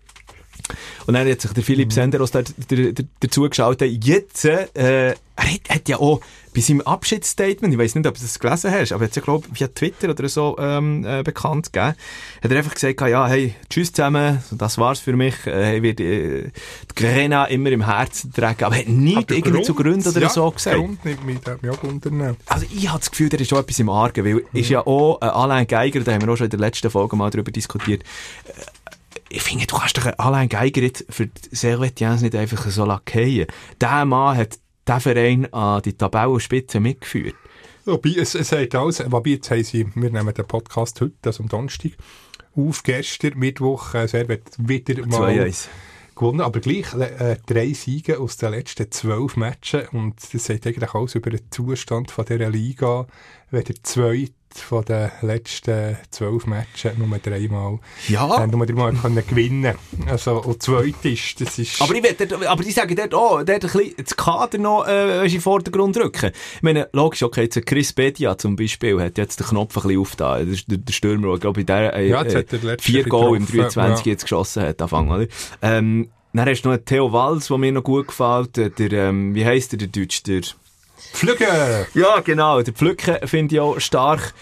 und dann hat sich der Philipp Senderos da, der, dazu geschaltet. Jetzt, äh, er hat, hat ja auch bei seinem Abschiedsstatement, ich weiß nicht, ob du das gelesen hast, aber er hat ja, glaube via Twitter oder so ähm, äh, bekannt gegeben, hat er einfach gesagt, ja, hey, tschüss zusammen, das war's für mich, äh, ich werde äh, die Grena immer im Herzen tragen, aber er hat nicht Aber irgendwie zu Gründen oder ja, so gesagt. Grund nimmt mich, hat mich auch unternehmen. Also ich habe das Gefühl, da ist schon etwas im Argen, weil ist ja auch äh, Alain Geiger, da haben wir auch schon in der letzten Folge mal darüber diskutiert, äh, ich finde, du kannst doch Alain Geiger jetzt für Servetiens nicht einfach so lackieren. Der Mann hat den Verein an die Tabellenspitze mitgeführt. Wobei, es, es hat alles, wobei, jetzt haben sie, wir nehmen den Podcast heute, also am Donnerstag, auf gestern, Mittwoch, äh, Servet wieder mal 2-1. gewonnen, aber gleich äh, drei Siege aus den letzten zwölf Matchen und das sagt eigentlich alles über den Zustand von dieser Liga, wenn der zweite von den letzten zwölf Matchen nur dreimal, Ja. äh, nur dreimal können gewinnen Also, und zweite ist, das ist... Aber ich, dort, aber ich sage dort auch, dort ein bisschen das Kader noch äh, in den Vordergrund rücken. Ich meine, logisch, okay, jetzt Chris Bedia zum Beispiel hat jetzt den Knopf ein bisschen aufgetan. Der, der Stürmer, der, glaube ich, der, äh, Ja, jetzt äh, er vier Goal im getroffen, 23 ja. jetzt geschossen hat, Anfang, oder? Ähm, dann hast du noch einen Theo Walz, der mir noch gut gefällt. Der, der ähm, wie heisst der, der Deutsch? Der, Flüge! ja, genau, der Pflücken finde ich auch stark.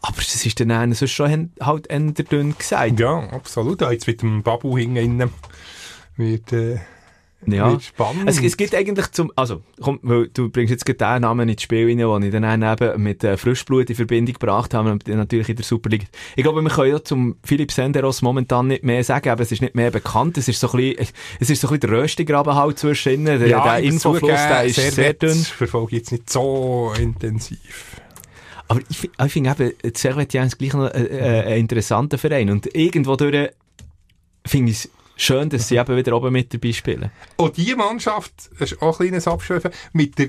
Aber das ist dann sonst schon halt eher dünn gesagt. Ja, absolut. Jetzt mit dem Babu hinten wird, äh, Ja. wird spannend. Es, es gibt eigentlich zum, also, komm, weil du bringst jetzt gerade den Namen ins Spiel rein, den ich dann eben mit äh, Frischblut in Verbindung gebracht habe, und natürlich in der Super League. Ich glaube, wir können ja zum Philipp Senderos momentan nicht mehr sagen, aber es ist nicht mehr bekannt. Es ist so ein bisschen, es ist so ein bisschen der Röstigraben halt zwischen ihnen. Der, der ich muss Infofluss, der ist sehr, Servet dünn. verfolge ich jetzt nicht so intensiv. Aber ich, ich finde eben, die Servetiens ist gleich noch äh, äh, ein interessanter Verein. Und irgendwo durch finde ich es schön, dass sie eben wieder oben mit dabei spielen. Und die Mannschaft, das ist auch ein kleines Abschweifen, mit der,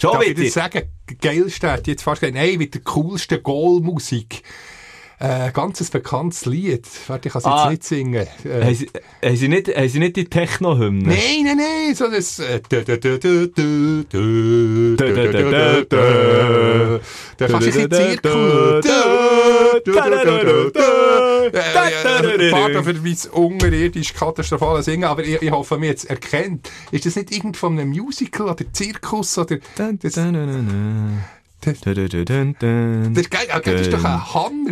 Schon darf ich wieder? das sagen, geilsten, hat jetzt fast gesagt, nein, mit der coolsten Goalmusik. Äh, ganzes bekanntes Lied. Warte, ich kann es Ah. jetzt nicht singen. Äh, Haben sie, haben sie nicht, haben sie nicht die Techno-Hymne? Nein, nein, nein, so das. äh. Da kannst du ein bisschen Zirkel. Äh, äh, Pardon für mein unterirdisch katastrophale Singen, aber ich, ich hoffe, mir jetzt erkennt. Ist das nicht irgend von einem Musical oder Zirkus oder... Das, das, dun, dun. das, ist geil, doch ein hammer.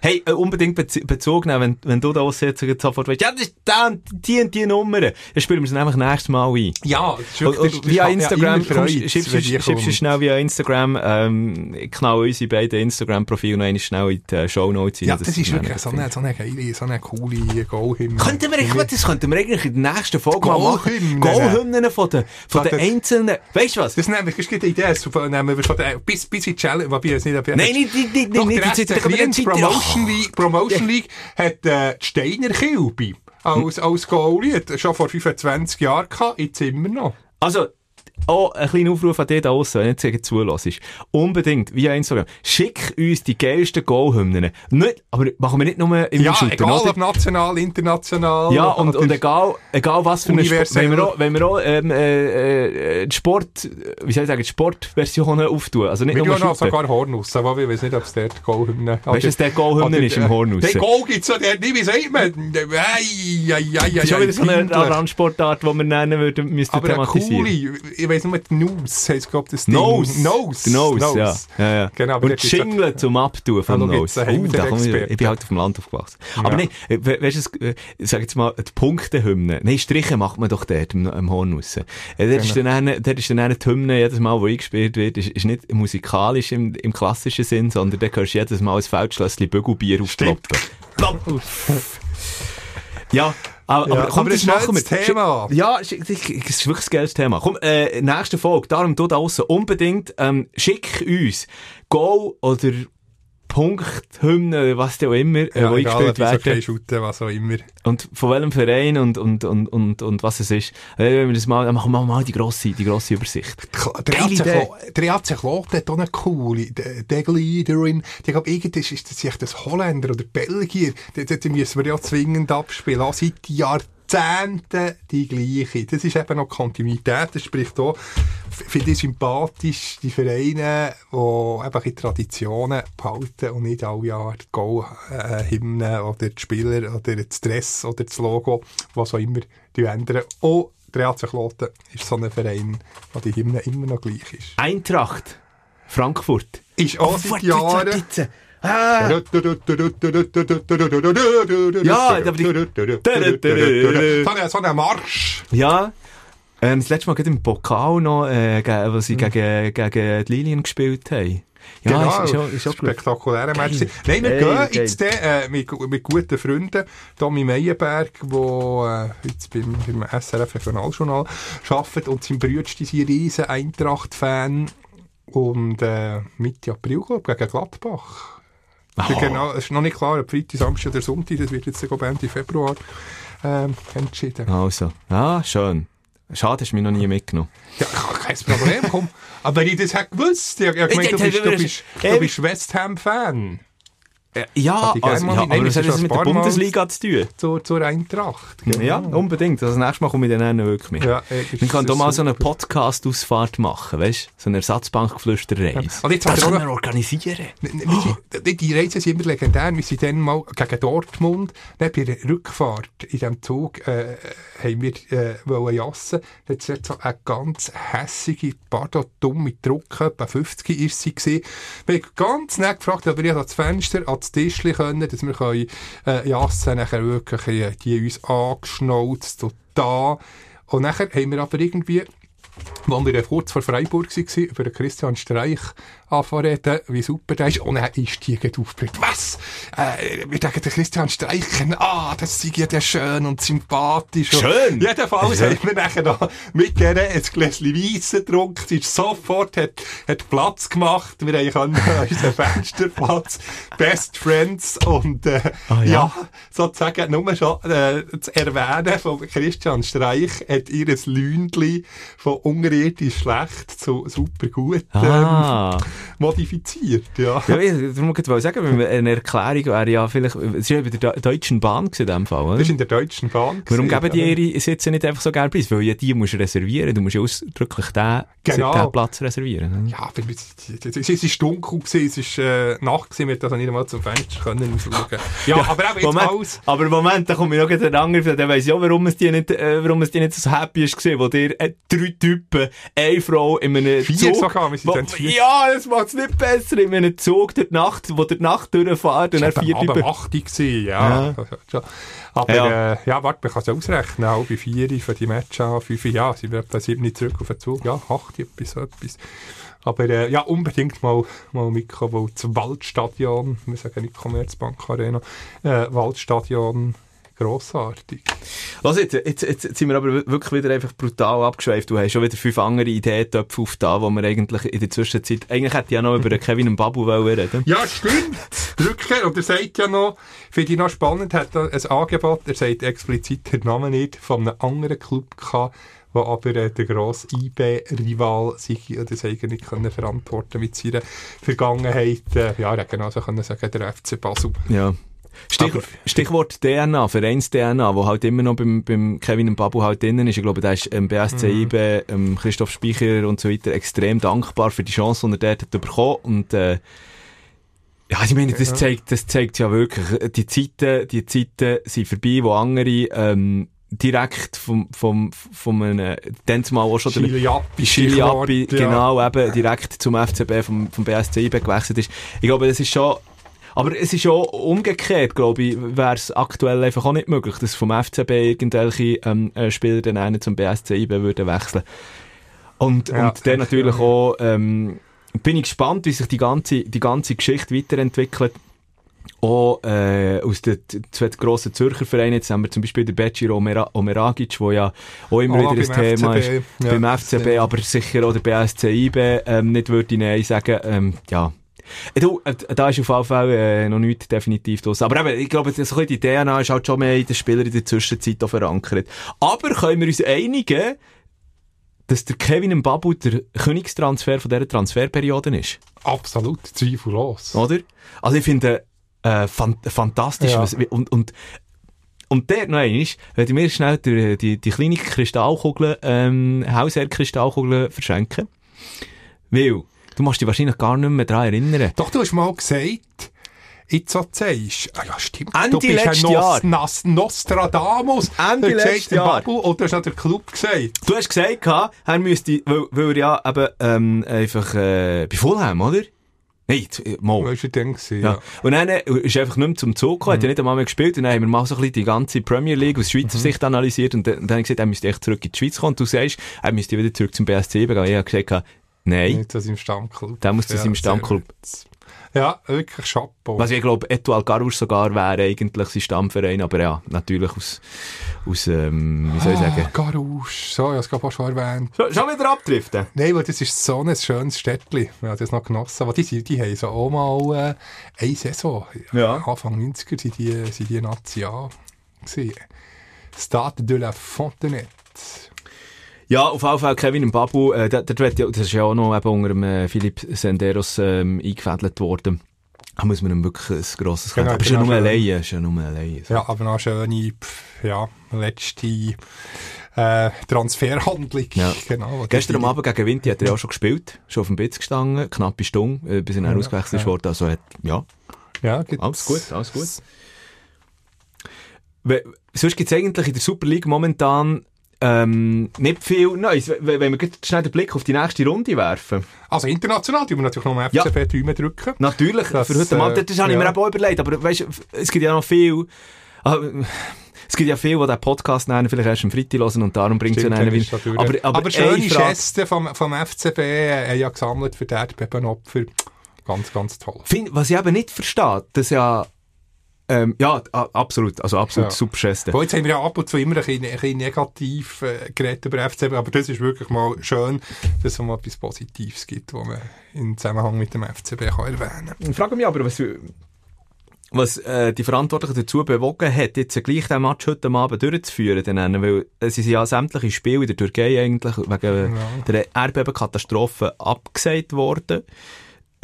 Hey, äh, unbedingt Bez Bezug nehmen, wenn, wenn du da jetzt sofort weißt, ja, das ist die und die Nummer. Dann spielen wir es nämlich nächstes Mal ein. Ja, Und, und via Instagram, ja, immer komm, Freude, schiebst du schnell via Instagram, ähm, ich knall unsere beiden Instagram-Profile noch schnell in die Shownotes rein. Ja, das ist wir wirklich so eine, so eine geile, so eine coole Goal-Hymne. Könnten wir, ich das könnten wir eigentlich in der nächsten Folge mal machen. Goalhymnen. Von den, von den einzelnen, weißt du was? Das wir, das gibt eine Idee, das nehmen wir von der, bis, bis in die Challenge, wobei es nicht, Nein, nicht, nicht, nicht, Doch, nicht, der nicht, nicht, nicht, Promotion League, Promotion League hat äh, die Steiner Kilby als, als Goalie. Schon vor 25 Jahren gehabt, jetzt immer noch. Also, auch ein kleiner Aufruf an dich da draussen, wenn du jetzt zulässt. Unbedingt, via Instagram, schick uns die geilsten Goalhymnen. Nicht, aber machen wir nicht nur im Ja, Shooten, egal oder? ob national, international. Ja, und, und egal, egal was für eine Sport, wenn wir auch, wenn wir auch ähm, äh, äh, Sport, wie soll ich sagen, Sportversionen auftun, also nicht wir nur tun auch sogar Hornuss, aber ich weiß nicht, ob es dort Goalhymne Weißt du, was der Goalhymne ist im Hornuss? Der Goal gibt es ja dort nicht, wie sagt man? Ei, ei, ei, ei, Das ist schon wieder so eine. Randsportart, die wir nennen würden, müssten thematisieren. coole, ich weiss nur, die Nose heisst, glaub das Ding. Nose. Nose. Der Nose, ja. ja, ja. Genau, aber Und ja- Schingle zum Abtun vom Ah, Nose. wir Uh, da ich, ich bin halt auf dem Land aufgewachsen. Aber Ja. nein, äh, we- weißt du, äh, sag jetzt mal, die Punktehymne. Nein, Striche macht man doch dort im, im Horn raus. Äh, dort, ist Genau. dann dort ist dann eine die Hymne, jedes Mal, wo eingespielt wird, ist, ist nicht musikalisch im, im klassischen Sinn, sondern da hörst du jedes Mal ein Feldschlösschen Bügelbier aufploppen. Plopp. Ja, aber, Ja, aber, komm, aber das das machen wir. Thema. Ja, es ist wirklich ein geiles Thema. Komm, äh, nächste Folge, darum du da draussen unbedingt, ähm, schick uns Goal oder Punkthymne, was auch immer, Ja, wo egal, eingespielt ob ich so kein werden. Was auch immer. Und von welchem Verein und, und, und, und, und was es ist. Äh, wenn wir das mal, machen wir mal die grosse, die grosse Übersicht. Der AC Der Kloten hat auch eine coole, die Leaderin, die glaube irgendwie ist, das das Holländer oder Belgier, die, die müssen wir ja zwingend abspielen, auch seit Jahrzehnten die gleiche. Das ist eben noch Kontinuität, das spricht auch, f- finde ich sympathisch, die Vereine, die einfach die Traditionen behalten und nicht alle Jahre die Goal-Hymnen oder die Spieler oder das Dress oder das Logo, was auch immer, die ändern. Auch der AC Kloten ist so ein Verein, wo die Hymne immer noch gleich ist. Eintracht. Frankfurt. Ist auch seit Jahren... Ah, Ja, aber die- So ein- so ein Marsch. ja. Ähm, das letzte Mal gerade im Pokal noch, äh, wo sie gegen, gegen die Lilien gespielt haben. Ja, genau, ist, ist, ist spektakulärer Match. Nein, wir Geil, gehen jetzt äh, mit, mit guten Freunden, Tommy Meyerberg, der äh, jetzt beim, beim SRF Regionaljournal arbeitet und sein Bruder ist ein riesen Eintracht-Fan und äh, Mitte April, glaube ich, gegen Gladbach. Ah. Genau, es ist noch nicht klar, ob Freitag, Samstag oder Sonntag, das wird jetzt Ende Februar ähm, entschieden. Also, ja, schön. Schade, hast du mich noch nie mitgenommen. Ja, kein Problem, komm. Aber wenn ich das hätte gewusst, ich, ich meine, du bist, du bist, du bist West Ham-Fan Ja, ich gerne also, ja aber das hat schon mit ein der Bundesliga zu tun? zur, zur Eintracht. Ja, unbedingt. Also, das nächste Mal komme ich dann auch wirklich mit. Ja, Man kann doch mal so eine. Podcast-Ausfahrt machen, weißt du? So eine Ersatzbankgeflüsterreise. Und jetzt das auch wir organisieren. N- n- wir sind- Die, Reisen sind immer legendär. Wir sind dann mal gegen Dortmund, dann bei der Rückfahrt in diesem Zug, äh, haben wir äh, wollen jassen. Da hat es so eine ganz hässige, pardon, dumme Drucke, etwa 50 ist sie gewesen. Wir haben ganz nett gefragt, ob wir an das Fenster, an das Tischchen können, dass wir können, äh, jassen, nachher wirklich äh, die uns angeschnauzt und da. Und nachher haben wir aber irgendwie als wir kurz vor Freiburg waren, über Christian Streich anfangen reden, wie super der ist. Und er ist die aufgeblüht. Was? Äh, wir denken, den Christian Streich kennen. Ah, das ist ja der schön und sympathisch. Schön? Jedenfalls haben wir nachher noch mit der ein Gläschen Weisse getrunken. Sie ist sofort, hat, hat Platz gemacht. Wir haben unseren Fensterplatz Best Friends und, äh, Ah, ja? ja. sozusagen nur schon, äh, zu erwähnen von Christian Streich hat ihr ein Lündli von unterirdisch schlecht zu super gut Ah. ähm, modifiziert. Ja. Ja, ich wollte ich sagen, eine Erklärung wäre ja vielleicht, es war ja bei der De- Deutschen Bahn in dem Fall, oder? Das ist in der Deutschen Bahn. Warum geben die ja. ihre Sitze nicht einfach so gerne preis? Weil ja die musst du reservieren. Du musst ja ausdrücklich den, Genau. den Platz reservieren. Ja, aber es war dunkel, gewesen, es war äh, Nacht, gewesen, wir konnten also nicht einmal zum Fenster können rausschauen. Ja, aber auch jetzt Moment, alles... aber Moment, da komme ich noch einen anderen, dann weiss auch, warum es die nicht, äh, warum es die nicht so happy ist gewesen, wo dir äh, drei Typen, eine Frau in einem Vier Zug... sogar, wir sind wo, ja, das macht es nicht besser, in einem Zug die Nacht, wo die Nacht durchfährt und dann war vier aber Typen... 8 gewesen, ja. Ja. Aber Ja. äh, ja warte, man kann es ja ausrechnen. Halb vier für die Match an, fünf, ja, sind wir etwa sieben zurück auf den Zug. Ja, acht, etwas, so etwas. Aber äh, ja, unbedingt mal, mal mitkommen, weil das Waldstadion, wir sagen nicht Commerzbank Arena, äh, Waldstadion, grossartig. Was jetzt, jetzt, jetzt sind wir aber wirklich wieder einfach brutal abgeschweift. Du hast schon wieder fünf andere Ideentöpfe auf da, wo wir eigentlich in der Zwischenzeit, eigentlich hätte ich ja noch über Kevin und Babu wollen reden. Ja, stimmt. Rückkehr. Und er sagt ja noch, finde ich noch spannend, hat er ein Angebot, er sagt explizit den Namen nicht, von einem anderen Club gehabt, wo aber äh, der grosse IB-Rival sich oder sei nicht können verantworten mit seiner Vergangenheit. Äh, ja, er hätte genauso können sagen, der FC Basel. Ja. Stich, Stichwort DNA, Vereins-DNA, wo halt immer noch beim, beim Kevin und Babu halt drinnen ist. Ich glaube, da ist ähm, BSC Mhm. IB, ähm, Christoph Speicher und so weiter extrem dankbar für die Chance, die er dort hat bekommen. Und, äh, ja, ich meine, das zeigt, das zeigt ja wirklich, äh, die Zeiten, die Zeiten sind vorbei, wo andere, ähm, direkt vom, vom, vom, einem, dann zumal auch schon der, Chiliappi, Chili Appi, Stichwort, ja. genau, eben direkt zum FCB vom, vom BSC IB gewechselt ist. Ich glaube, das ist schon, aber es ist schon umgekehrt, glaube ich, wäre es aktuell einfach auch nicht möglich, dass vom FCB irgendwelche ähm, äh, Spieler dann einen zum BSC IB würden wechseln. Und, Ja, und dann natürlich ja. auch, ähm, bin ich gespannt, wie sich die ganze, die ganze Geschichte weiterentwickelt. Auch äh, aus den zwei grossen Zürcher Vereinen, jetzt haben wir zum Beispiel den Omera Omeragic, der ja auch immer Auch wieder ein Thema ist FCB, ja. beim FCB, aber sicher auch der BSC IB ähm, nicht würde ich Nein sagen. Ähm, ja. Du, äh, da ist auf jeden Fall äh, noch nichts definitiv draus. Aber eben, ich glaube, so die DNA ist halt schon mehr in den Spielern in der Zwischenzeit auch verankert. Aber können wir uns einigen, dass der Kevin Mbabu der Königstransfer von dieser Transferperiode ist? Absolut, zweifellos. Oder? Also ich finde, äh, fan fantastisch. Ja. Was, und, und, und der noch einmal, wenn ich mir schnell die, die, die kleine Kristallkugel, ähm, Hausherr-Kristallkugel verschenken. Weil, du musst dich wahrscheinlich gar nicht mehr daran erinnern. Doch, du hast mal gesagt, jetzt so zeigst, ah ja, stimmt, Ende du bist ein Jahr. Nos Nostradamus. Ende letztes der Jahr. Babu, und du hast noch den Club gesagt. Du hast gesagt, er müsste, weil, weil er ja eben, ähm, einfach, äh, bei Fulham, oder? Nein, äh, mal. Das war der gewesen, Ja. ja. Und dann äh, ist er einfach nicht mehr zum Zug gekommen, hat ja nicht einmal mehr gespielt. Und dann haben wir mal so ein bisschen die ganze Premier League aus Schweizer Sicht analysiert. Und dann, und dann habe ich gesagt, er müsste echt zurück in die Schweiz kommen. Und du sagst, er müsste wieder zurück zum BSC gehen. Ich habe gesagt, nein, Nicht zu seinem Stammclub. der muss Ja, seinem sehr Stammclub. Ja, wirklich Chapeau. Was ich glaube, Etoile Garouche sogar wäre eigentlich sein Stammverein. Aber ja, natürlich aus, aus ähm, wie soll ich sagen. Ah, Garouche, so, ich habe es gerade schon erwähnt. Schon, schon wieder abdriften? Nein, weil das ist so ein schönes Städtchen. Ich habe das noch genossen. Aber die, die haben so auch mal äh, eine Saison. Ja. Anfang 90er sind die, sind die Nazi A. gewesen. Stade de la Fontenette. Ja, auf jeden Fall Kevin und Babu, äh, dort wird ja, das ist ja auch noch eben unter dem äh, Philipp Senderos ähm, eingefädelt worden. Da muss man ihm wirklich ein grosses Genau, Kredit. Aber ist ja genau, nur genau. alleine, ist ja nur alleine. So. Ja, aber noch eine schöne, pff, ja, letzte äh, Transferhandlung. Ja. Genau, Gestern am Abend gegen Winti hat er ja auch schon gespielt, schon auf dem Bitz gestanden, knappe Stunde, äh, bis er Ja, ausgewechselt ja. wurde. Also hat, ja, Ja, gibt's- alles gut, alles gut. Sonst gibt es eigentlich in der Super League momentan ähm, nicht viel Neues. Wenn wir schnell den Blick auf die nächste Runde werfen. Also international tun wir natürlich noch am Ja. FCB Däumen drücken. Natürlich, Das, für heute Abend, äh, das habe ich mir ja. auch überlegt, aber weißt, es gibt ja noch viel, ah, es gibt ja viel, die den Podcast nennen, vielleicht erst am Freitag hören und darum bringt es ja einen wieder. Aber, aber, aber schöne Frage- Geste vom, vom FCB äh, haben ja gesammelt für die Erdbebenopfer. Ganz, ganz toll. Find, was ich eben nicht verstehe, dass ja, ähm, ja, absolut, also absolut Ja. super Geste. Jetzt haben wir ja ab und zu immer ein bisschen, ein bisschen negativ äh, geredet über FCB, aber das ist wirklich mal schön, dass es mal etwas Positives gibt, was man im Zusammenhang mit dem FCB kann erwähnen Ich frage mich aber, was, was äh, die Verantwortlichen dazu bewogen hat, jetzt gleich den Match heute Abend durchzuführen, dann, weil es sind ja sämtliche Spiele in der Türkei eigentlich wegen Ja. der Erdbebenkatastrophe abgesagt worden.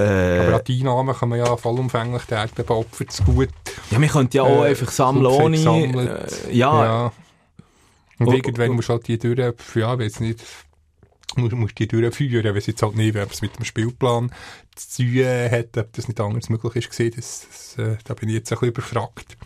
Äh, Aber an die Einnahmen kann man ja vollumfänglich den Erdbebenopfer zu gut. Ja, man könnte ja auch äh, einfach sammeln ohne... Äh, ja, Ja. Und Und- irgendwann musst du halt die durch, ja, weiß nicht, musst, musst die durchführen, wenn es jetzt halt nicht, ob es mit dem Spielplan zu tun hat, ob das nicht anders möglich ist. Gewesen, das, das, äh, da bin ich jetzt ein bisschen überfragt.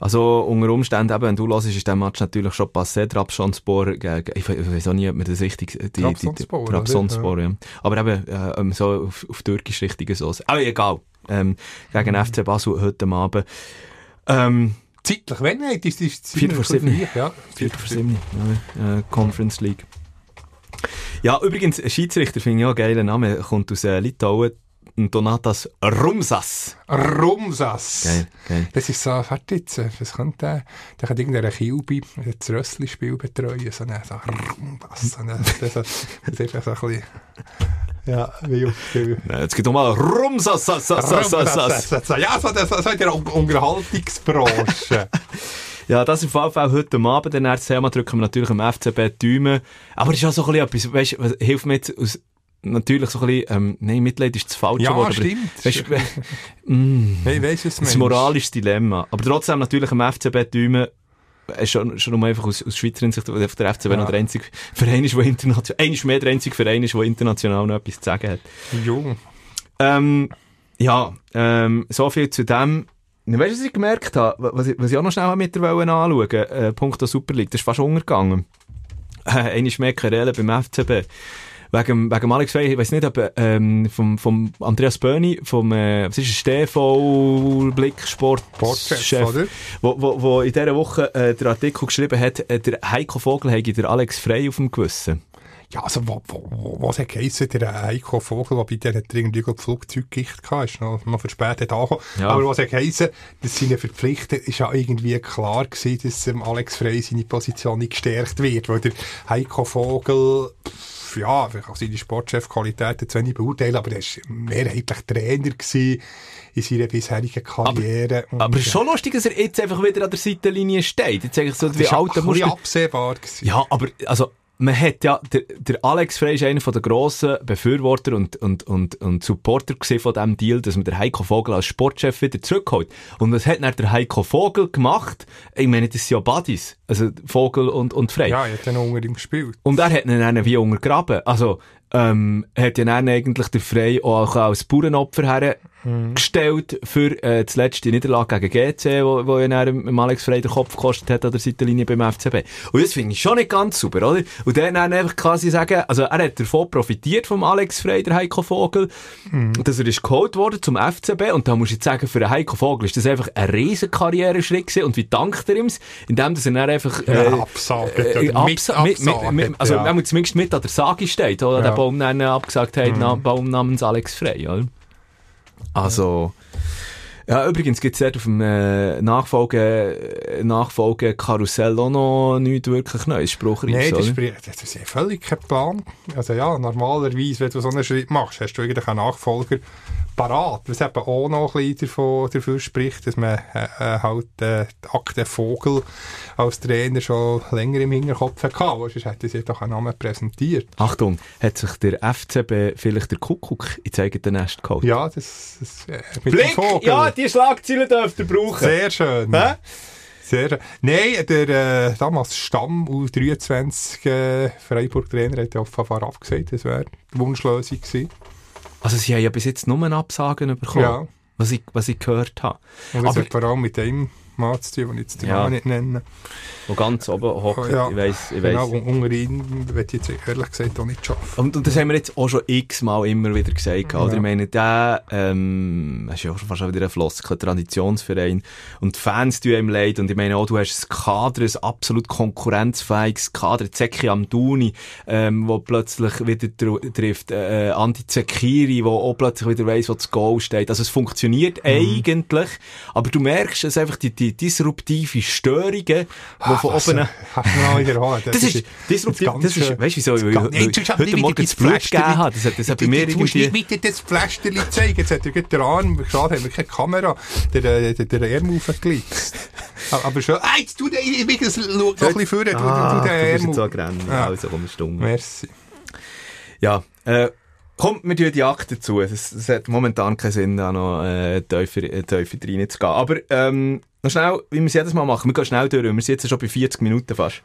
Also unter Umständen, eben, wenn du hörst, ist der Match natürlich schon passé, Trabzonspor gegen, ich, we- ich weiß auch nie, ob man das richtig, die, die, die, Trabzonspor, oder? Trabzonspor, ja. Aber eben, äh, ähm, so auf, auf Türkisch richtige Sauce. Aber egal, ähm, gegen Mhm. FC Basel heute Abend. Ähm, Zeitlich, wenn nicht, ist es Viertel vor sieben. Ja, Viertel vor sieben, ja, äh, Conference League. Ja, übrigens, Schiedsrichter finde ich auch einen geilen Namen, Er kommt aus äh, Litauen, Donatas Rumsas. Rumsas. Geil, geil. Das ist so, äh, was könnte der? Der kann irgendeiner Kilby das Rössli-Spiel betreuen, so eine, so Rumsas, so eine, das, ist einfach so ein bisschen, ja, wie auf der... Äh, Jetzt geht um mal Rumsas, sas, sas, sas, sas, sas. Ja, so, das, so in der Un- Unterhaltungsbranche. Ja, das im Fall heute Abend. Dann Thema drücken wir natürlich am FCB die Daumen. Aber es ist auch so ein bisschen etwas, weißt, was hilft mir jetzt aus, natürlich so ein bisschen, ähm, nein, Mitleid ist das falsche ja, Wort. aber- stimmt. Weißt, mm, ich weiss, was du das ist moralisches Dilemma. Aber trotzdem natürlich am FCB Daumen. äh, Schon, schon nur einfach aus, aus Schweizer Hinsicht, der FCB Ja. noch der einzige Verein ist, der international, eigentlich mehr der einzige Verein ist, der international noch etwas zu sagen hat. Jung. Ähm, ja, ähm, so viel zu dem. Weißt du, was ich gemerkt habe? Was ich, was ich auch noch schnell mit dir wollte anschauen äh, Punkt der Super League, das ist fast untergegangen. Äh, eine mehr Querelle beim FCB. Wegen, wegen Alex Frey, ich weiß nicht, ob ähm, vom, vom Andreas Böhni, vom, äh, was ist es, Stefan Blicksport Sportchef, oder? wo, wo, wo in dieser Woche äh, der Artikel geschrieben hat, äh, der Heiko Vogel hätte der Alex Frey auf dem Gewissen. Ja, also, wo, wo, wo, was hat geheissen, der Heiko Vogel, der bei der hat er irgendwie gerade Flugzeuggicht gehabt, ist noch, noch verspätet angekommen. Ja. Aber was hat geheissen, dass seine Verpflichtung ist ja irgendwie klar gewesen, dass ähm, Alex Frey seine Position nicht gestärkt wird, weil der Heiko Vogel, ja, vielleicht auch seine Sportchefqualitäten zu wenig beurteilen, aber er war mehrheitlich Trainer gewesen in seiner bisherigen Karriere. Und, Aber es ist schon lustig, dass er jetzt einfach wieder an der Seitenlinie steht. Jetzt eigentlich so das wie ein bisschen Muster. absehbar gewesen. Ja, aber also man hat ja, der, der Alex Frey ist einer der grossen Befürworter und, und, und, und Supporter von diesem Deal, dass man den Heiko Vogel als Sportchef wieder zurückholt. Und was hat dann der Heiko Vogel gemacht? Ich meine, das sind ja Buddies. Also Vogel und, und Frey. Ja, er hat dann unter ihm gespielt. Und er hat ihn dann wie untergraben. Also, ähm, hat ja dann eigentlich der Frey auch als Bauernopfer hergestellt für äh, das letzte Niederlage gegen GC, wo, wo ja dem Alex Frey den Kopf gekostet hat an der Seitenlinie beim FCB. Und das finde ich schon nicht ganz super, oder? Und dann, dann einfach quasi sagen, also er hat davon profitiert vom Alex Frey, der Heiko Vogel, dass er ist geholt worden zum FCB und da muss ich jetzt sagen, für den Heiko Vogel ist das einfach ein riesen Karriereschritt gewesen und wie dankt er ihm indem dass er dann einfach Ja, absagt äh, absa- mit, mit, mit, also ja. zumindest mit an der Sage steht, oder Ja. der Baum abgesagt hat, na, Baum namens Alex Frey, oder? Also, ja, übrigens gibt es dort auf dem äh, Nachfolge, Nachfolge Karussell auch noch nichts wirklich Neues, Spruchreis, Nein, das oder? ist, das ist ja völlig kein Plan. Also ja, normalerweise, wenn du so einen Schritt machst, hast du eigentlich einen Nachfolger parat. Was eben auch noch ein bisschen davon, dafür spricht, dass man äh, äh, halt äh, Akte Vogel als Trainer schon länger im Hinterkopf hatte. Sonst hätte sie doch einen Namen präsentiert. Achtung, hat sich der FCB vielleicht der Kuckuck ins eigene Nest geholt? Ja, das, das äh, mit dem Vogel. ja, die Schlagzeilen dürft ihr brauchen. Sehr schön. Hä? Sehr schön. Nein, der äh, damals Stamm U23 äh, Freiburg-Trainer hat ja offenbar abgesagt, das wäre die Wunschlösung gewesen. Also sie haben ja bis jetzt nur Absagen bekommen, Ja. was, ich, was ich gehört habe. Und das Aber- hat vor allem mit dem Tun, den ich jetzt den Ja. Namen nicht nenne. Wo ganz oben hockt, Ja. ich weiss, ich Genau, weiss. und unter ihm wird jetzt ehrlich gesagt auch nicht schaffen. Und, und das haben wir jetzt auch schon x-mal immer wieder gesagt. Oder? Ja. Ich meine, der ähm, das ist ja auch schon fast wieder ein Floskel, Traditionsverein. Und die Fans tun ihm leid. Und ich meine auch, du hast ein Kader, ein absolut konkurrenzfähiges Kader. Zeki Amduni, ähm, wo plötzlich wieder tr trifft. Äh, Andi Zekiri, wo auch plötzlich wieder weiss, wo das Goal steht. Also es funktioniert eigentlich. Aber du merkst, es einfach die, die, sind disruptive Störungen, die von was, oben... äh, Hast du noch wiederholt? Das ist, disruptiv, ganz das ist, weißt du wieso, weil weil Nein, heute nicht Morgen das Blut gegeben hat. Das hat, das hat bei mir Du musst irgendwie... nicht wieder das Pflasterli zeigen. Jetzt hat er gerade den Arm, schade, haben wir keine Kamera, der, der, der, der Arm aufgeglitzt. Aber schon, ah, jetzt tu den, ich will das noch ein bisschen führen, du, Ah, du, du du bist den jetzt so gerannt. Ja. Also, komm, Stunde. Merci. Ja, äh, kommt mir die Akte dazu. Es, es hat momentan keinen Sinn, da noch äh, tiefer, äh, tiefer reinzugehen. Aber ähm, noch schnell, wie wir es jedes Mal machen, wir gehen schnell durch. Wir sind jetzt schon bei 40 Minuten fast.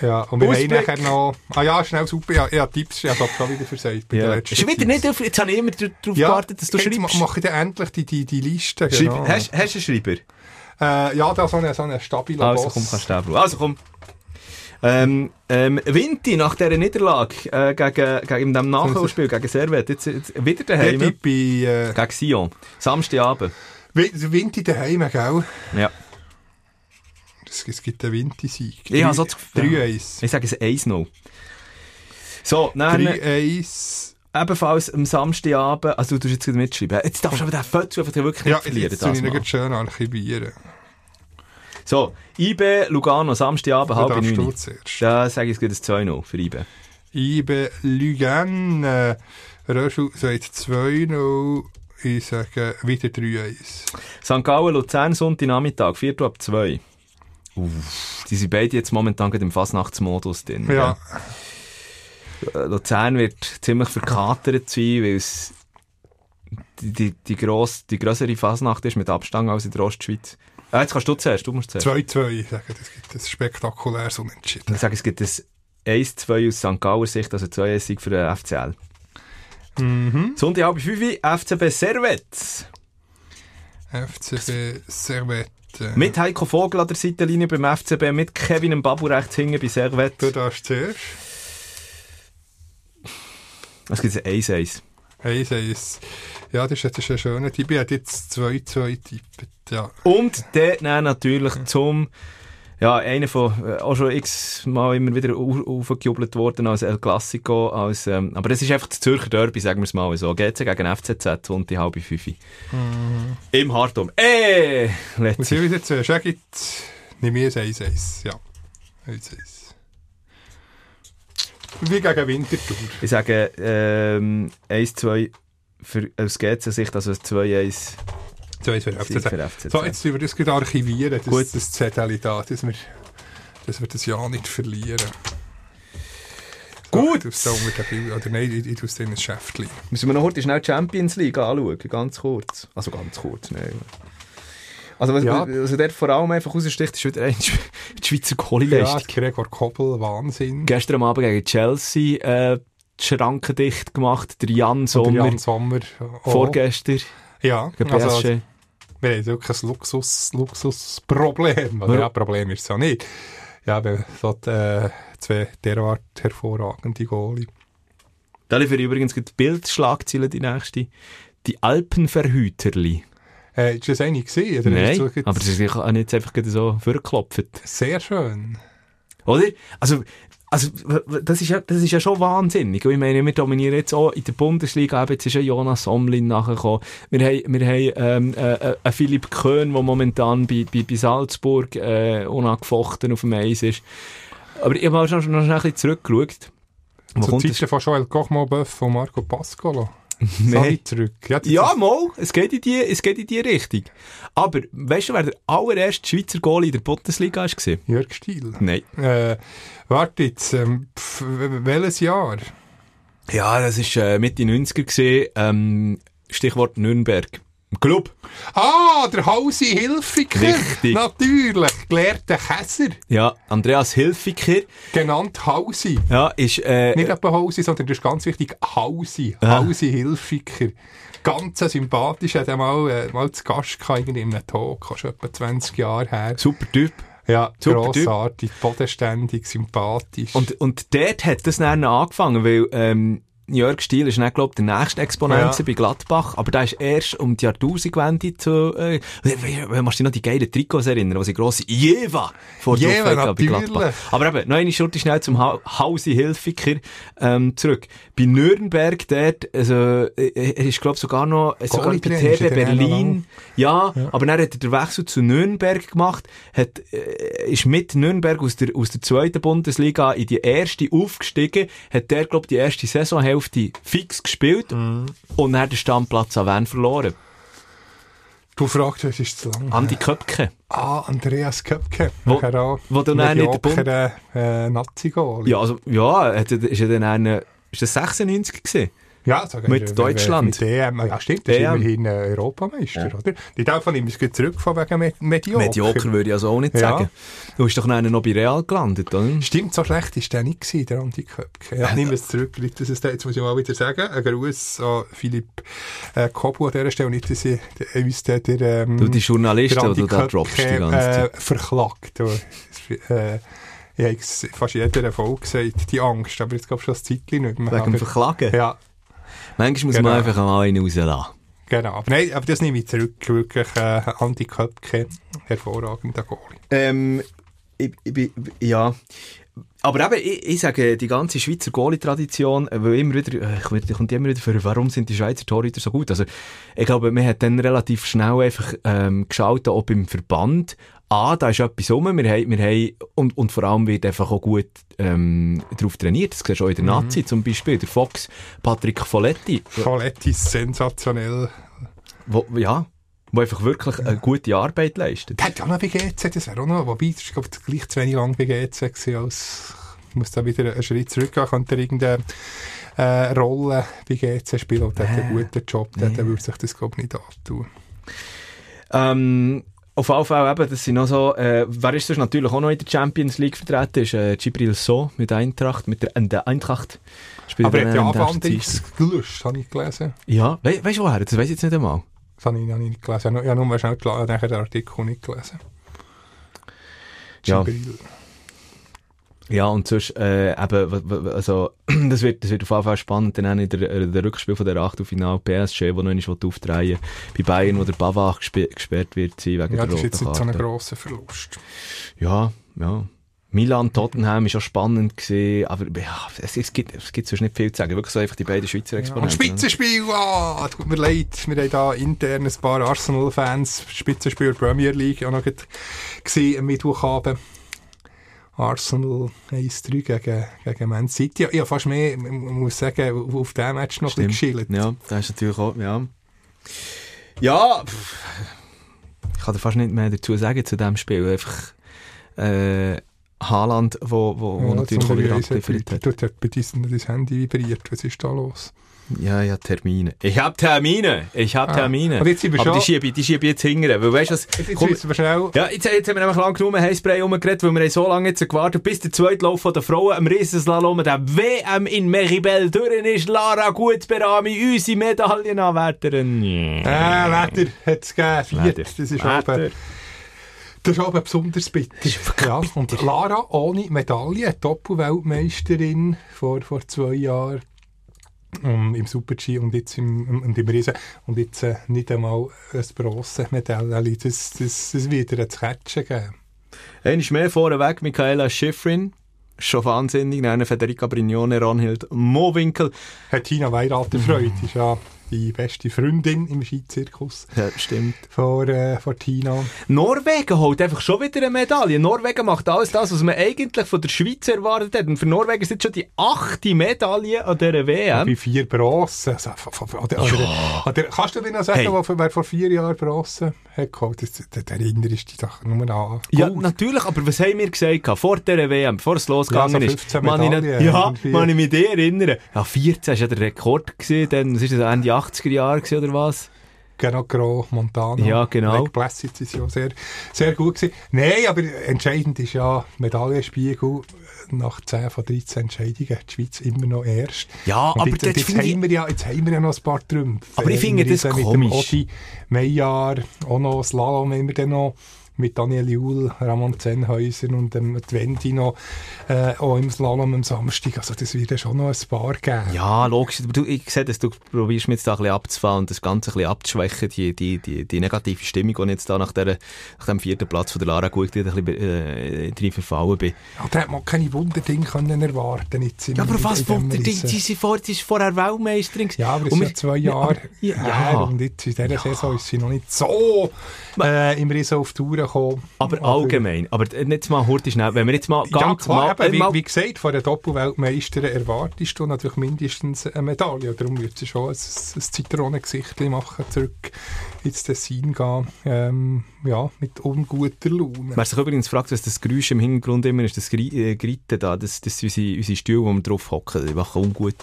Ja, und wir Ausblick. haben nachher noch, ah ja, schnell super, ja, ja Tipps, ich habe schon wieder versagt. bei Ja. letzten Ist wieder nicht auf, jetzt habe ich immer darauf ja, gewartet, dass du jetzt schreibst. ma- mache ich dann endlich die, die, die Liste. Schreib, genau. hast, hast du einen Schreiber? Äh, ja, da so eine, so eine stabile Also Boss. komm, kannst du. Also komm. Ähm, ähm, Vinti nach dieser Niederlage äh, gegen, gegen dem Nachholspiel gegen Servet, jetzt, jetzt wieder Der daheim. Tipp bei äh, Gegen Sion. Samstagabend. Der Winti daheim, gell? Ja. Es, es gibt einen Winti-Sieg. Ich habe so das Gefühl- 3-1. Ich sage es 1-0. So, dann 3-1. ebenfalls am Samstagabend, also du tust jetzt gerade mitschreiben. Jetzt darfst du aber den Foto einfach wirklich nicht Ja, verlieren. jetzt tue ich schön archivieren. So, IB Lugano, Samstagabend, halb darfst du neun. zuerst. Da sage ich ein 2-0 für IB. IBE Lugano. Röschel sagt 2-0. Ich sage wieder 3-1. St. Gallen, Luzern, Sonntagnachmittag, 4 Uhr ab 2. Uff, die sind beide jetzt momentan im Fasnachtsmodus drin. Ja, Äh, Luzern wird ziemlich verkatert sein, weil es die, die, die, gross, die grössere Fasnacht ist mit Abstand als in der Ostschweiz. Ah, jetzt kannst du zuerst, du musst zuerst. 2-2. Ich sage, das gibt ein spektakuläres Unentschieden. Ich sage, es gibt ein 1-2 aus St. Galler Sicht, also 2-1 für den FCL. Mhm. Sonntag halb 5 Uhr, FCB Servet. FCB Servette. Mit Heiko Vogel an der Seitenlinie beim FCB, mit Kevin im Babu rechts hinten bei Servet. Du darfst zuerst. Es gibt ein 1-1. 1-1. Ja, das ist, das ist ein schöner Tipp. Ich hätte jetzt 2-2 tippt. Ja. Und der dann natürlich zum, ja, einer von, äh, auch schon x-mal immer wieder au- aufgejubelt worden als El Clasico, als, ähm, aber das ist einfach das Zürcher Derby, sagen wir es mal so. GC gegen FCZ und die halbe Fünfe. Im Hartum. Äh, Muss ich letzte. wieder zuerst? Ja, gibt, nehme ich ein 1-1. Ja. 1-1. Wie gegen Winterthur. Ich sage, ähm, 1-2 für, aus GC-Sicht, also ein 2-1 So, jetzt für Sieg FCZ. für FCZ. So, jetzt wir das gerade archivieren, das, Gut. das Zettel da, dass wir, dass wir das ja nicht verlieren. Gut. Du da unter Bild, oder nein, ich, ich tue es Schäftchen. Müssen wir noch heute schnell die Champions League anschauen, ganz kurz. Also ganz kurz, nein. Also, was, Ja. also der vor allem einfach raussticht, ist wieder ein die Schweizer Ja, Goalie-Leistung. Gregor Koppel, Wahnsinn. Gestern am Abend gegen Chelsea äh, die Schranken dicht gemacht, der Jan Sommer, der Jan Sommer. auch. vorgestern Ja, gegen also, PSG. Wir haben wirklich ein Luxus, Luxusproblem. Also, Ja. Problem ist es ja nicht. Ja, wir so die, äh, zwei derart hervorragende Goalie. Da liefere ich übrigens die Bildschlagzeile, die nächste. Die Alpenverhüterli. Äh, ist das eine gesehen? Oder Nein, du aber das ist nicht einfach so vorgeklopft. Sehr schön. Oder? Also, also das, ist ja, das ist ja schon wahnsinnig. Und Ich meine, wir dominieren jetzt auch in der Bundesliga. Eben, Jetzt ist ja Jonas Somlin nachgekommen. Wir haben, wir haben ähm, äh, einen Philipp Köhn, der momentan bei, bei, bei Salzburg äh, unangefochten auf dem Eis ist. Aber ich habe schon, noch schnell ein bisschen zurückgeschaut. Wo Zur kommt Zeit das? von Joel Kochmo-Böff und Marco Pascolo. Nee. Zurück. Ja, Ja, mal, es geht, in die, es geht in die Richtung. Aber weißt du, wer der allererste Schweizer Goalie in der Bundesliga war? Jörg Stiel. Nein. Äh, warte jetzt, ähm, pf, welches Jahr? Ja, das war äh, Mitte 90er. Gewesen, ähm, Stichwort Nürnberg. Club. Ah, der Hausi Hilfiger. Richtig. Natürlich, gelehrter Käser. Ja, Andreas Hilfiger. Genannt Hausi. Ja, ist, äh, Nicht etwa Hausi, sondern das ist ganz wichtig, Hausi. Ah. Hausi Hilfiger. Ganz sympathisch, hat er mal, äh, mal zu Gast gehabt, irgendwie in einem Talk, ist etwa 20 Jahre her. super Typ. Ja, Super Typ. grossartig, bodenständig, sympathisch. Und, und dort hat das dann angefangen, weil, ähm, Jörg Stiel ist nicht, glaube ich, der nächste Exponent Ja. bei Gladbach, aber der ist erst um die Jahrtausendwende zu, äh, wenn man sich noch die geilen Trikots erinnern, wo sie grosse Jeva vor Jewe, hatten bei natürlich. Gladbach. Aber eben, noch eine Schurte schnell zum ha Hausi Hilfiger, ähm, zurück. Bei Nürnberg dort, also, äh, er ist, glaube ich, sogar noch, äh, sogar bei TB er dann Berlin. Ja, aber dann hat er den Wechsel zu Nürnberg gemacht, hat, äh, ist mit Nürnberg aus der, aus der zweiten Bundesliga in die erste aufgestiegen, hat der, glaube ich, die erste Saisonhälfte fix gespielt Mhm. und dann hat den Stammplatz an Wen verloren. Du fragst, was ist zu lang? Andi Köpke. Ah, Andreas Köpke. Wo- auch wo du dann nicht mediocre, äh, Nazi-Goalie. Ja, also, ja, ist er dann eine, ist das 96 gewesen? Ja, sagen Mit wir, Deutschland. Mit DM. Ja, stimmt, das ist immerhin äh, Europameister, oder? Die davon nehme ich zurück von wegen Med Medioker. Medioker würde ich also auch nicht Ja. sagen. Du bist doch noch noch bei Real gelandet, oder? Stimmt, so schlecht ist der nicht gewesen, der Andi Köpke. Ja, nimm es zurück, nicht, dass es da, jetzt muss ich mal wieder sagen, ein Gruß an Philipp äh, Kobu an dieser Stelle, nicht, dass ich der- uns der, der, ähm, Du, die Journalisten, die du da droppst die ganze Zeit. äh, verklagt. Es, äh, ich habe es fast jeder Folge gesagt, die Angst, aber jetzt glaube ich schon ein Zeitchen nicht mehr. Wegen dem Verklagen? ja, Manchmal muss Genau. man einfach mal einen rauslassen. genau. Aber nein, aber das nehme ich zurück, wirklich äh, Andi Köpke, hervorragender Goalie. Ähm, ich, ich, ja. Aber eben, ich, ich sage, die ganze Schweizer Goalie-Tradition, äh, weil immer wieder, äh, ich kommt immer wieder für, warum sind die Schweizer Torhüter so gut? Also, ich glaube, man hat dann relativ schnell einfach, ähm, geschaut, ob im Verband, A, da ist etwas rum, wir haben, wir haben, und, und vor allem wird einfach auch gut, ähm, darauf trainiert. Das siehst du auch in der Nazi zum Beispiel, der Fox, Patrick Folletti, Folletti ist sensationell. wo, ja, wo einfach wirklich eine gute Arbeit leistet. Der hat ja auch noch bei GC, das wäre auch noch, wobei, das ich, gleich zu wenig lang bei GC als, ich muss da wieder einen Schritt zurückgehen, könnte er irgendeine äh, Rolle bei GC spielen, und der hat einen guten Job, der, der würde sich das, glaube ich, nicht antun. Ähm, auf jeden Fall eben, das sind noch so, äh, wer ist sonst natürlich auch noch in der Champions League vertreten, ist äh, Gibril So mit Eintracht, mit der, äh, der Eintracht. Spielt Aber er hat ja Anfangs gelöscht, habe ich gelesen. Ja, we weißt du woher? Das weiß ich jetzt nicht einmal. Das habe ich, ich nicht gelesen. Ich habe nur schnell nachher den Artikel nicht gelesen. Gibril. Ja, und sonst, äh, eben, also, das wird, das wird auf jeden Fall spannend, dann auch in der, der Rückspiel von der Achtelfinal PSG, wo noch nicht aufdrehen bei Bayern, wo der Bavach gespe- gesperrt wird sein wegen Ja, der das ist roten jetzt nicht so ein grosser Verlust. Ja, ja. Milan, Tottenham ist auch spannend gesehen, aber ja, es, es, gibt, es gibt sonst nicht viel zu sagen. Wirklich so einfach die beiden Schweizer Ja, Exponenten. Spitzenspiel, ah, tut mir leid, wir haben da intern ein paar Arsenal-Fans, Spitzenspiel Premier League, auch noch gesehen am Mittwochabend. Arsenal 1-3 gegen, gegen Man City. Ja, fast mehr, man muss sagen, auf diesem Match noch ein bisschen Stimmt. geschillt. Ja, das ist natürlich auch, ja. Ja, pff, ich kann da fast nicht mehr dazu sagen zu diesem Spiel. Einfach, äh, Haaland, wo, wo, wo Ja, natürlich auch wieder abgeliefert hat. Dort hat bei das Handy vibriert. Was ist da los? Ja, ja, Termine. Ich hab Termine. Ich hab Ah. Termine. Und jetzt sind wir Aber die schon- schiebe, die schiebe jetzt hingern. Weil weißt du was? Jetzt Komm, wir schnell. ja, jetzt, jetzt haben wir nämlich lang genug Heißbrei rumgeredet, weil wir haben so lange jetzt gewartet, bis der zweite Lauf von der Frauen am Riesenslalom, der WM in Meribel durch ist. Lara Gutsberami, unsere Medaillenanwärterin. Äh, Wetter hat es gegeben. Vier. Wetter. Das ist das ist aber besonders bitter. Ja, und Lara ohne Medaille, Doppelweltmeisterin vor, vor zwei Jahren um, im Super-G und jetzt im, und im Riesen. Und jetzt äh, nicht einmal ein Bronzemedaille. Das, das, das wird zu catchen geben. Einmal mehr vorweg, Michaela Schifrin. Schon wahnsinnig. Dann Federica Brignone, Ronhild Mowinkel. Hat Tina Weirater Freude, ist ja die beste Freundin im Skizirkus Ja, stimmt. von, äh, von Tina. Norwegen holt einfach schon wieder eine Medaille. Norwegen macht alles das, was man eigentlich von der Schweiz erwartet hat. Und für Norwegen ist jetzt schon die achte Medaille an dieser WM. Bei vier Bronzen. Also, oder, oder, oder, kannst du dir noch sagen, Hey. wer vor vier Jahren Bronze hat geholt? Das erinnerst dich doch nur an. Ja, Gut. natürlich, aber was haben wir gesagt vor dieser WM, bevor es losgegangen Ja, so ist? 15 Man ich nicht, ja, man ich mich erinnern. Ja, 14 war ja der Rekord gewesen, dann, was ist das, Ende 80er Jahre oder was? Genau, Gros, Montana. Ja, genau. Lake Placid ist ja sehr, sehr gut gewesen. Nein, aber entscheidend ist ja, Medaillenspiegel nach 10 von 13 Entscheidungen, die Schweiz immer noch erst. Ja, Und aber jetzt, jetzt, haben wir ja, jetzt haben wir ja noch ein paar Trümpfe. Aber ich finde das sind Mit komisch. dem Odi Meijer, auch noch Slalom haben wir dann noch mit Daniel Juhl, Ramon Zenhäuser und Wendy noch äh, auch im Slalom am Samstag. Also das wird ja schon noch ein paar geben. Ja, logisch. Du, ich sehe, dass du probierst, mich jetzt da ein bisschen abzufahren und das Ganze ein bisschen abzuschwächen, die, die, die, die negative Stimmung, die ich jetzt da nach, der, nach dem vierten Platz von der Lara gut ein bisschen äh, drin verfallen bin. Ja, da hat man keine Wunderdinge können erwarten jetzt Ja, aber was Wunder, die, die, die, vor, die ist vorher Weltmeisterin. Ja, aber es sind ja zwei Jahre ja, her und jetzt in dieser ja. Saison ist sie noch nicht so äh, im Riesen auf Tour gekommen. Aber allgemein, aber jetzt mal hurtig schnell, wenn wir jetzt mal Ja, ganz klar, mal, eben, wie, mal wie gesagt, von der Doppelweltmeisterin erwartest du natürlich mindestens eine Medaille. Darum wird sie schon ein, ein Zitronengesicht machen, zurück ins Tessin gehen, ähm, ja, mit unguter Laune. Wer sich übrigens fragt, was das Geräusch im Hintergrund immer ist, das äh, Gritten da, das, das sind unsere, unsere Stühle, wo wir drauf hocken, die machen ungut.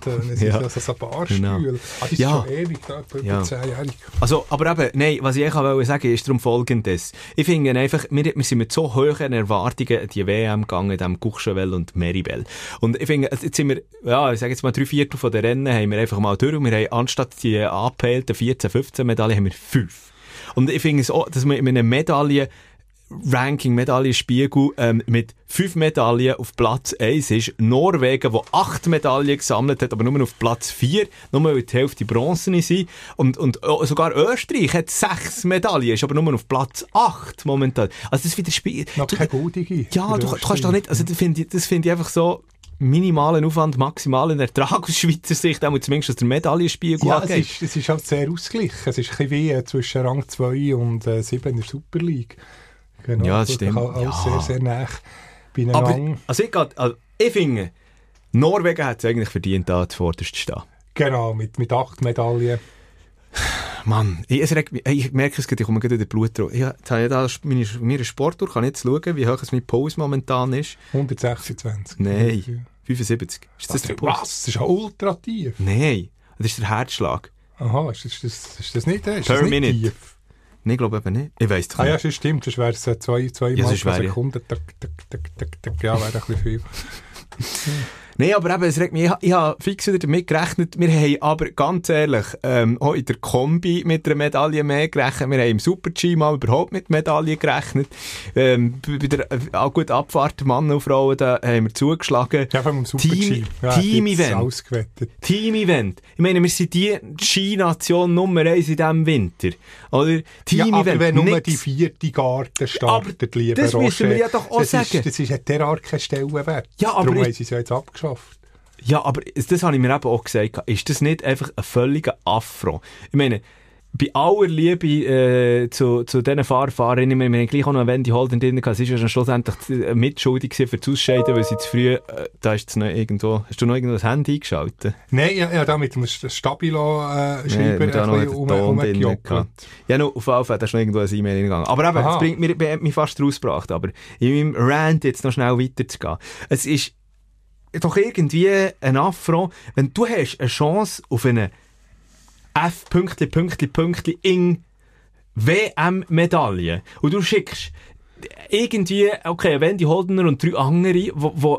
Tönen. es Ja. ist also so ein Barstühle. Genau. Ah, ist Ja. schon ewig, da, über Ja. 10-jährig. Also, aber eben, nein, was ich wollte sagen, ist darum folgendes. Ich finde einfach, wir, wir sind mit so hohen Erwartungen an die WM gegangen, dem Courchevel und Meribel. Und ich finde, jetzt sind wir, ja, ich sage jetzt mal drei Viertel von den Rennen haben wir einfach mal durch und wir haben anstatt die angepeilten 14, 15 Medaillen haben wir fünf. Und ich finde es auch, dass man in einer Medaille Ranking, Medaillenspiegel ähm, mit fünf Medaillen auf Platz 1 ist. Norwegen, wo acht Medaillen gesammelt hat, aber nur auf Platz 4, nur weil die Hälfte Bronzen sind. Und, und oh, sogar Österreich hat sechs Medaillen, ist aber nur auf Platz 8 momentan. Also das widerspiegelt... Noch keine goldige. ja, du, du kannst doch nicht, also das finde ich, das finde ich einfach so minimalen Aufwand, maximalen Ertrag aus Schweizer Sicht, auch zumindest was der Medaillenspiegel Ja, es angeht. ist, es ist halt sehr ausgeglichen. Es ist ein bisschen wie äh, zwischen Rang 2 und äh, 7 in der Super League. Genau, Ja, das stimmt. Auch, Ja. sehr, sehr nah Aber, beieinander. also ich, also ich finde, Norwegen hat es eigentlich verdient, da zuvorderst zu stehen. Genau, mit, mit acht Medaillen. Mann, ich, es regt mich, ich merke es gerade, ich komme gerade in den Blut drauf. Ich, jetzt habe ich da meine, meine Sportuhr, kann jetzt schauen, wie hoch es mein Puls momentan ist. 126. Nein, 75. Ist das, der Puls? Was? Das ist ja ultra tief. Nein, das ist der Herzschlag. Aha, ist das, ist das, ist das nicht, äh, ist Per das nicht minute. tief? Nein, ich glaube eben nicht. Ich weiss doch Ah ja, nicht. das stimmt. Das wäre es zwei, zwei Ja, Mal pro Sekunde. Ja, wäre ein bisschen viel. Nein, aber eben, es regt mich, ich, ich habe fix wieder damit gerechnet, wir haben aber ganz ehrlich, ähm, auch in der Kombi mit einer Medaille mehr gerechnet, wir haben im Super-G mal überhaupt mit Medaillen gerechnet, ähm, bei der, äh, auch gut Abfahrt, Mann und Frauen, da haben wir zugeschlagen. Ja, vom Super Team- G. Ja, Team-Event. Team-Event. Ich meine, wir sind die Ski-Nation Nummer eins in diesem Winter. Oder? Ja, Team-Event. aber wenn nur die vierte Garten startet, lieber das müssen wir Roger, ja doch auch das sagen. Ist, das ist ein derart kein Stellenwert. Ja, aber Darum ich- haben sie es ja jetzt abgeschafft. Ja, aber das habe ich mir eben auch gesagt. Ist das nicht einfach ein völliger Affront? Ich meine, bei aller Liebe äh, zu, zu diesen Fahrfahrerinnen, wir haben gleich auch noch eine Wendy Holden drin gehabt, sie ist ja schlussendlich äh, mitschuldig für das Ausscheiden, weil sie zu früh, äh, da ist noch irgendwo, hast du noch irgendwo das Handy eingeschaltet? Nein, ja, ja, da mit dem Stabilo-Schreiber äh, da ein bisschen um, umgejockelt. Ja, nur auf jeden Fall, da ist noch irgendwo ein E-Mail hingegangen. Aber eben, Aha. das bringt mich, hat mich fast rausgebracht. Aber in meinem Rant jetzt noch schnell weiterzugehen. Es ist doch irgendwie ein Affront, wenn du hast eine Chance auf eine F Pünktli Pünktli Pünktli in WM-Medaille und du schickst irgendwie, okay, Wendy Holdener und drei andere, die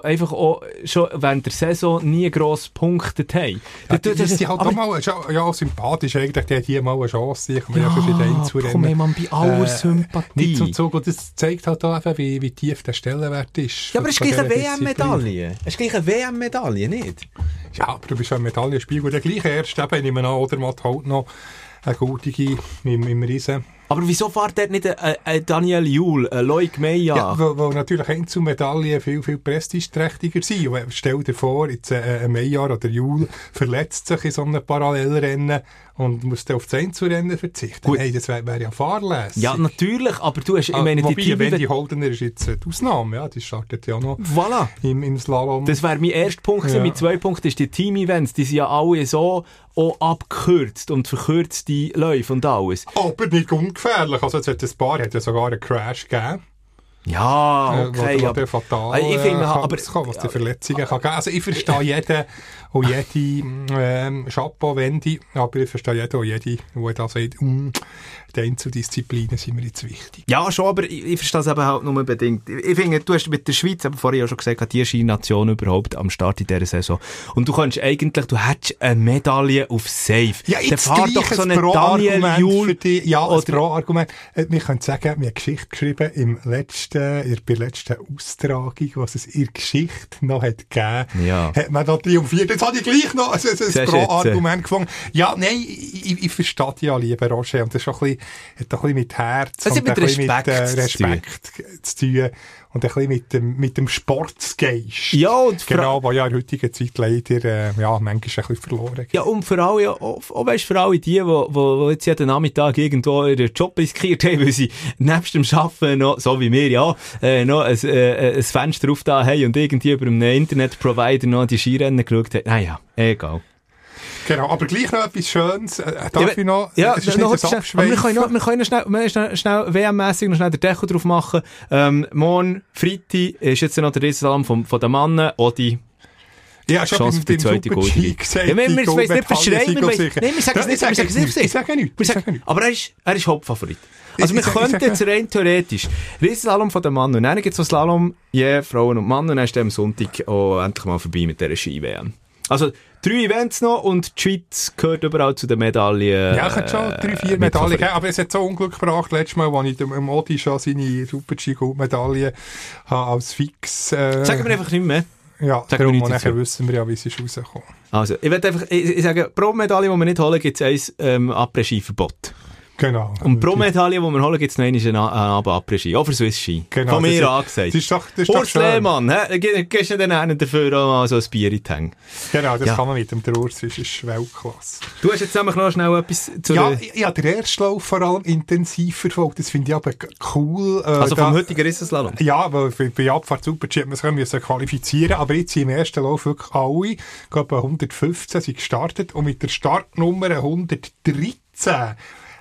einfach auch schon während der Saison nie gross punktet haben. Ja, das ist halt aber- auch mal ja, ja, sympathisch eigentlich, die hat hier mal eine Chance. Ich mir ja, Einzelrennen. komm, ey, Mann, bei aller äh, Sympathie. Nicht zum Zug. Und das zeigt halt auch eben, wie, wie tief der Stellenwert ist. Ja, aber es ist gleich eine. WM-Medaille. Es ist gleich eine WM-Medaille, nicht? Ja, aber du bist ja ein Medaillenspiegel. Der gleiche erste eben, ich meine, oder Matt halt noch eine gültige im, im Riesen. Aber wieso fährt dort nicht ein, ein Daniel Juhl, ein Loic Meija? Ja, weil, weil natürlich Einzelmedaillen viel, viel prestigeträchtiger sind. Und wenn- stell dir vor, jetzt äh, ein Meijer oder Jul verletzt sich in so einem Parallelrennen und muss dann auf das Einzelrennen verzichten. Gut. Hey, das wäre wär ja fahrlässig. Ja, natürlich, aber du hast, ich Ah, meine, die Wobei, Team... Wendy Holdener ist jetzt äh, die Ausnahme. Ja, die startet ja noch Voilà. im, im Slalom. Das wäre mein erster Punkt. Ja. Mein zweiter Punkt ist, die Team-Events, die sind ja alle so auch abgekürzt und verkürzte Läufe und alles. aber nicht ungefährlich. Also, es hat ein paar, hat ja sogar einen Crash gegeben. Ja, äh, okay. wo, wo aber, fatal ich finde, äh, kann aber- rauskommen, was die Verletzungen kann geben. Also ich verstehe jeden und jede ähm, Chapeau, Wendy, aber ich verstehe und jede, die da sagt, mm, die Einzeldisziplinen sind mir jetzt wichtig. Ja, schon, aber ich, ich verstehe es eben halt nur bedingt. Ich, ich finde, du hast mit der Schweiz, aber vorher ja schon gesagt, die Ski-Nation überhaupt am Start in dieser Saison. Und du kannst eigentlich, du hättest eine Medaille auf Safe. Ja, jetzt fahr doch so ein einen Daniel Jul. dich. Ja, ein oder- Pro-Argument. Äh, Wir können sagen, wir haben eine Geschichte geschrieben im letzten, in der letzten Austragung, was es in der Geschichte noch hat gegeben. Ja. Hat man da triumphiert. Jetzt habe ich gleich noch ein, ein, Pro-Argument gefunden. Ja, nein, ich, ich, verstehe dich ja, lieber Roger. Und das ist schon ein bisschen, hat auch ein bisschen mit Herz Das und mit Respekt mit äh, zu tun. Respekt zu tun. Und ein bisschen mit dem, mit dem Sportsgeist. Ja, und vor- Genau, der ja in der heutigen Zeit leider, äh, ja, manchmal ein bisschen verloren geht. Ja, und vor allem, ja, auch, auch, weißt, für alle die, die, die, die jetzt jeden Nachmittag irgendwo ihren Job riskiert haben, weil sie nebst dem Arbeiten noch, so wie wir, ja, äh, noch ein, äh, ein Fenster auf da haben und irgendwie über einen Internetprovider noch die Skirennen geschaut haben. Naja, egal. Genau, aber gleich noch etwas Schönes. Äh, darf Ja, ich noch? Ja, es ist noch nicht kurz ein schnell, wir können noch, wir können noch schnell, wir schnell, schnell WM-mässig noch schnell den Deckel drauf machen. Ähm, morgen, Freitag, ist jetzt noch der Riesenslalom von, von den Mannen, Odi. Ja, schon Chance beim, auf die beim zweite Super G Goldmedaille. gesagt. Ja, wir- es nicht verschreien. Nein, wir sagen es nicht, wir sagen es nicht. Ich sage Ich aber er ist, er ist Hauptfavorit. Also Ich- wir ich ich könnten jetzt rein theoretisch Riesenslalom von den Mann und dann gibt es Slalom, je Frauen und Mann und dann ist der am Sonntag auch endlich mal vorbei mit dieser Ski-WM. Also drei Events noch und die Schweiz gehört überall zu den Medaillen. Ja, ich hätte schon äh, drei, vier Medaillen gegeben, aber es hat so Unglück gebracht, letztes Mal, als ich dem dem Odi schon seine Super-G-Goldmedaille habe als Fix. Äh, Sagen wir einfach nicht mehr. Ja, sag darum, und nachher wissen wir ja, wie es ist rausgekommen. Also, ich würde einfach, ich, ich sage, pro Medaille, die wir nicht holen, gibt es ein ähm, Après-Ski-Verbot. Genau. Und pro Medaille, die wir holen, gibt es noch einmal einen Abend Après-Ski. Auch für Swiss Ski. Genau, Von mir ist- angesagt. Das ist doch, das ist doch Urs schön. Lehmann, gehst du dann einen dafür auch mal so ein Bier in die? Genau, das Ja. kann man mit dem der Urs, das ist Weltklasse. Du hast jetzt nämlich noch schnell etwas zu Ja, der- ich, ich habe den ersten Lauf vor allem intensiv verfolgt. Das finde ich aber cool. Äh, also da- vom heutigen Riesenslalom. Ja, weil bei, Abfahrt Super-G hat man sich müssen qualifizieren aber jetzt sind im ersten Lauf wirklich alle, ich glaube 115 sind gestartet und mit der Startnummer 113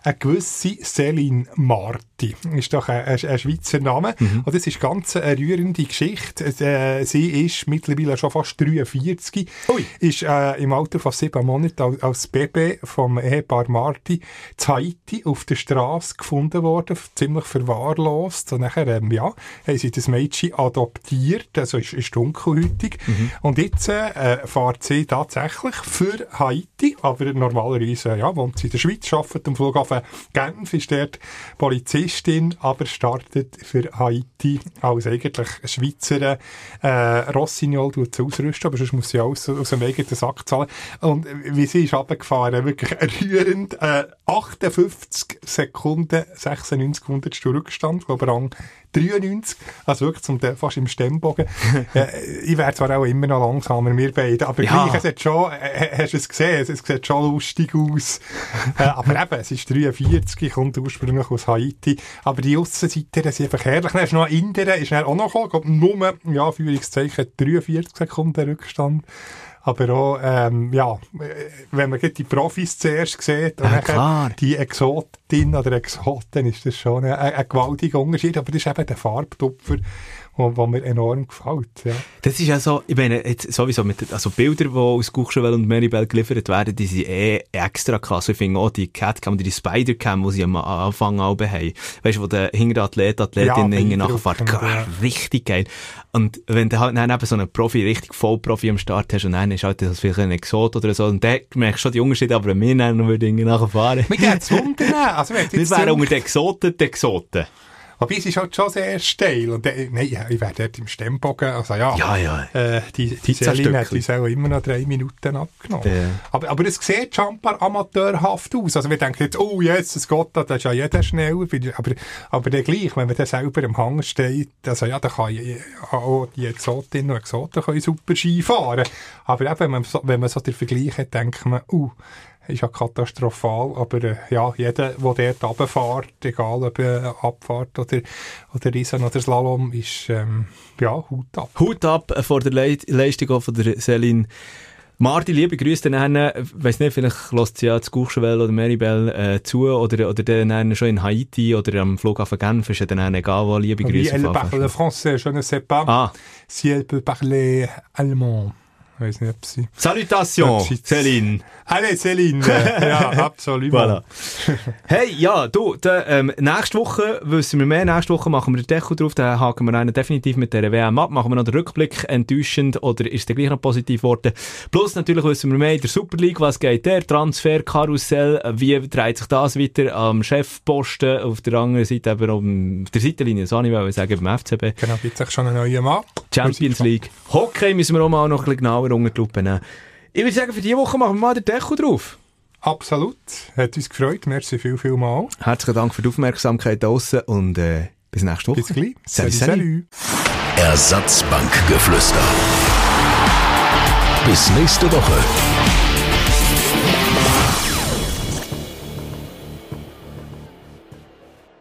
eine gewisse Céline Marti. Ist doch ein, ein, ein Schweizer Name. Und das ist ganz eine rührende Geschichte. Äh, sie ist mittlerweile schon fast 43. Ui. Ist äh, im Alter von sieben Monaten als, Baby vom Ehepaar Marti zu Haiti auf der Straße gefunden worden, ziemlich verwahrlost. Und nachher, ähm, ja, haben sie das Mädchen adoptiert, also ist, ist dunkelhütig. Und jetzt äh, fährt sie tatsächlich für Haiti, aber normalerweise ja, wohnt sie in der Schweiz, arbeitet am Flughafen Genf, ist dort Polizistin, aber startet für Haiti als eigentlich Schweizer äh, Rossignol tut sie ausrüsten, aber sonst muss sie alles aus dem eigenen Sack zahlen. Und wie sie ist runtergefahren, wirklich rührend, äh, 58 Sekunden, 96 Hundertstel Rückstand, ich glaube Rang 93, also wirklich zum, fast im Stemmbogen. äh, ich wäre zwar auch immer noch langsamer, wir beide, aber Ja. gleich, es hat schon, äh, hast du es gesehen, es, es sieht schon lustig aus. äh, aber eben, es ist 43, kommt ursprünglich aus Haiti, aber die Aussenseiter, sind einfach herrlich. Dann du noch Indien, ist dann auch noch gekommen, nur, ja, Führungszeichen, 43 Sekunden Rückstand. Aber auch, ähm, ja, wenn man die Profis zuerst sieht, und Ja, die Exotin oder Exoten, ist das schon ein, ein, ein gewaltiger Unterschied. Aber das ist eben der Farbtupfer, wo, wo mir enorm gefällt. Ja. Das ist ja so, ich meine, jetzt sowieso mit, also Bilder, die aus Courchevel und Maribel geliefert werden, die sind eh extra klasse. Ich finde auch die Catcam oder die Spidercam, die sie am Anfang auch haben. Weißt du, wo der hinter Athlet, Athletin Ja, hinten nachfährt. ja. Richtig geil. Und wenn du halt dann eben so einen Profi, richtig Vollprofi am Start hast und dann ist halt das vielleicht ein Exot oder so, und dann merkst du schon die Unterschiede, aber wenn wir dann noch irgendwie nachher fahren. Mir geht's wundern. Also, Wir jetzt wären unter den Exoten die Exoten. Wobei, es ist halt schon sehr steil. Und, äh, nein, ich wäre dort im Stemmbogen, also ja. Ja, ja. Äh, die, die Celine hat uns auch immer noch drei Minuten abgenommen. Ja. Aber, aber es sieht schon paar amateurhaft aus. Also wir denken jetzt, oh, jetzt, es geht da, da ist ja jeder schneller. Aber, aber dann gleich, wenn man dann selber am Hang steht, also ja, dann kann ja auch die Exotinnen und Exoten können super Ski fahren. Aber eben, wenn man so, wenn man so den Vergleich hat, denkt man, uh, ist ja katastrophal, aber äh, ja, jeder, der dort runterfährt, egal ob äh, Abfahrt oder, oder Riesen oder Slalom, ist, ähm, ja, Hut ab. Hut ab vor der Le Leistung von der Celine Marti, liebe Grüße dann, weiss nicht, vielleicht lässt sie ja zu Courchevel oder Maribel äh, zu oder, oder dann schon in Haiti oder am Flughafen Genf, ist ja dann egal wo, liebe Oui, Grüße. elle auf jeden parle français, je ne sais pas Ah, si elle peut parler allemand. Weiß nicht, ob sie... Salutation, Ja, Céline. Allez, Céline! ja, absolut. Voilà. Hey, ja, du, da, ähm, nächste Woche wissen wir mehr. Nächste Woche machen wir den Deckel drauf. Dann haken wir einen definitiv mit der WM ab. Machen wir noch den Rückblick enttäuschend oder ist der gleich noch positiv geworden? Plus natürlich wissen wir mehr in der Super League. Was geht der? Transfer, Karussell. Wie dreht sich das weiter am Chefposten? Auf der anderen Seite eben um, auf der Seitenlinie, so ich sagen, beim FCB. Genau, gibt es schon einen neuen Mann. Champions League. Hockey müssen wir auch mal noch ein bisschen genauer unter die Lupe nehmen. Ich würde sagen, für diese Woche machen wir mal den Deckel drauf. Absolut. Hat uns gefreut. Merci viel, viel mal. Herzlichen Dank für die Aufmerksamkeit draussen und äh, bis nächste Woche. Bis gleich. Salut, salut. Ersatzbankgeflüster. Bis nächste Woche.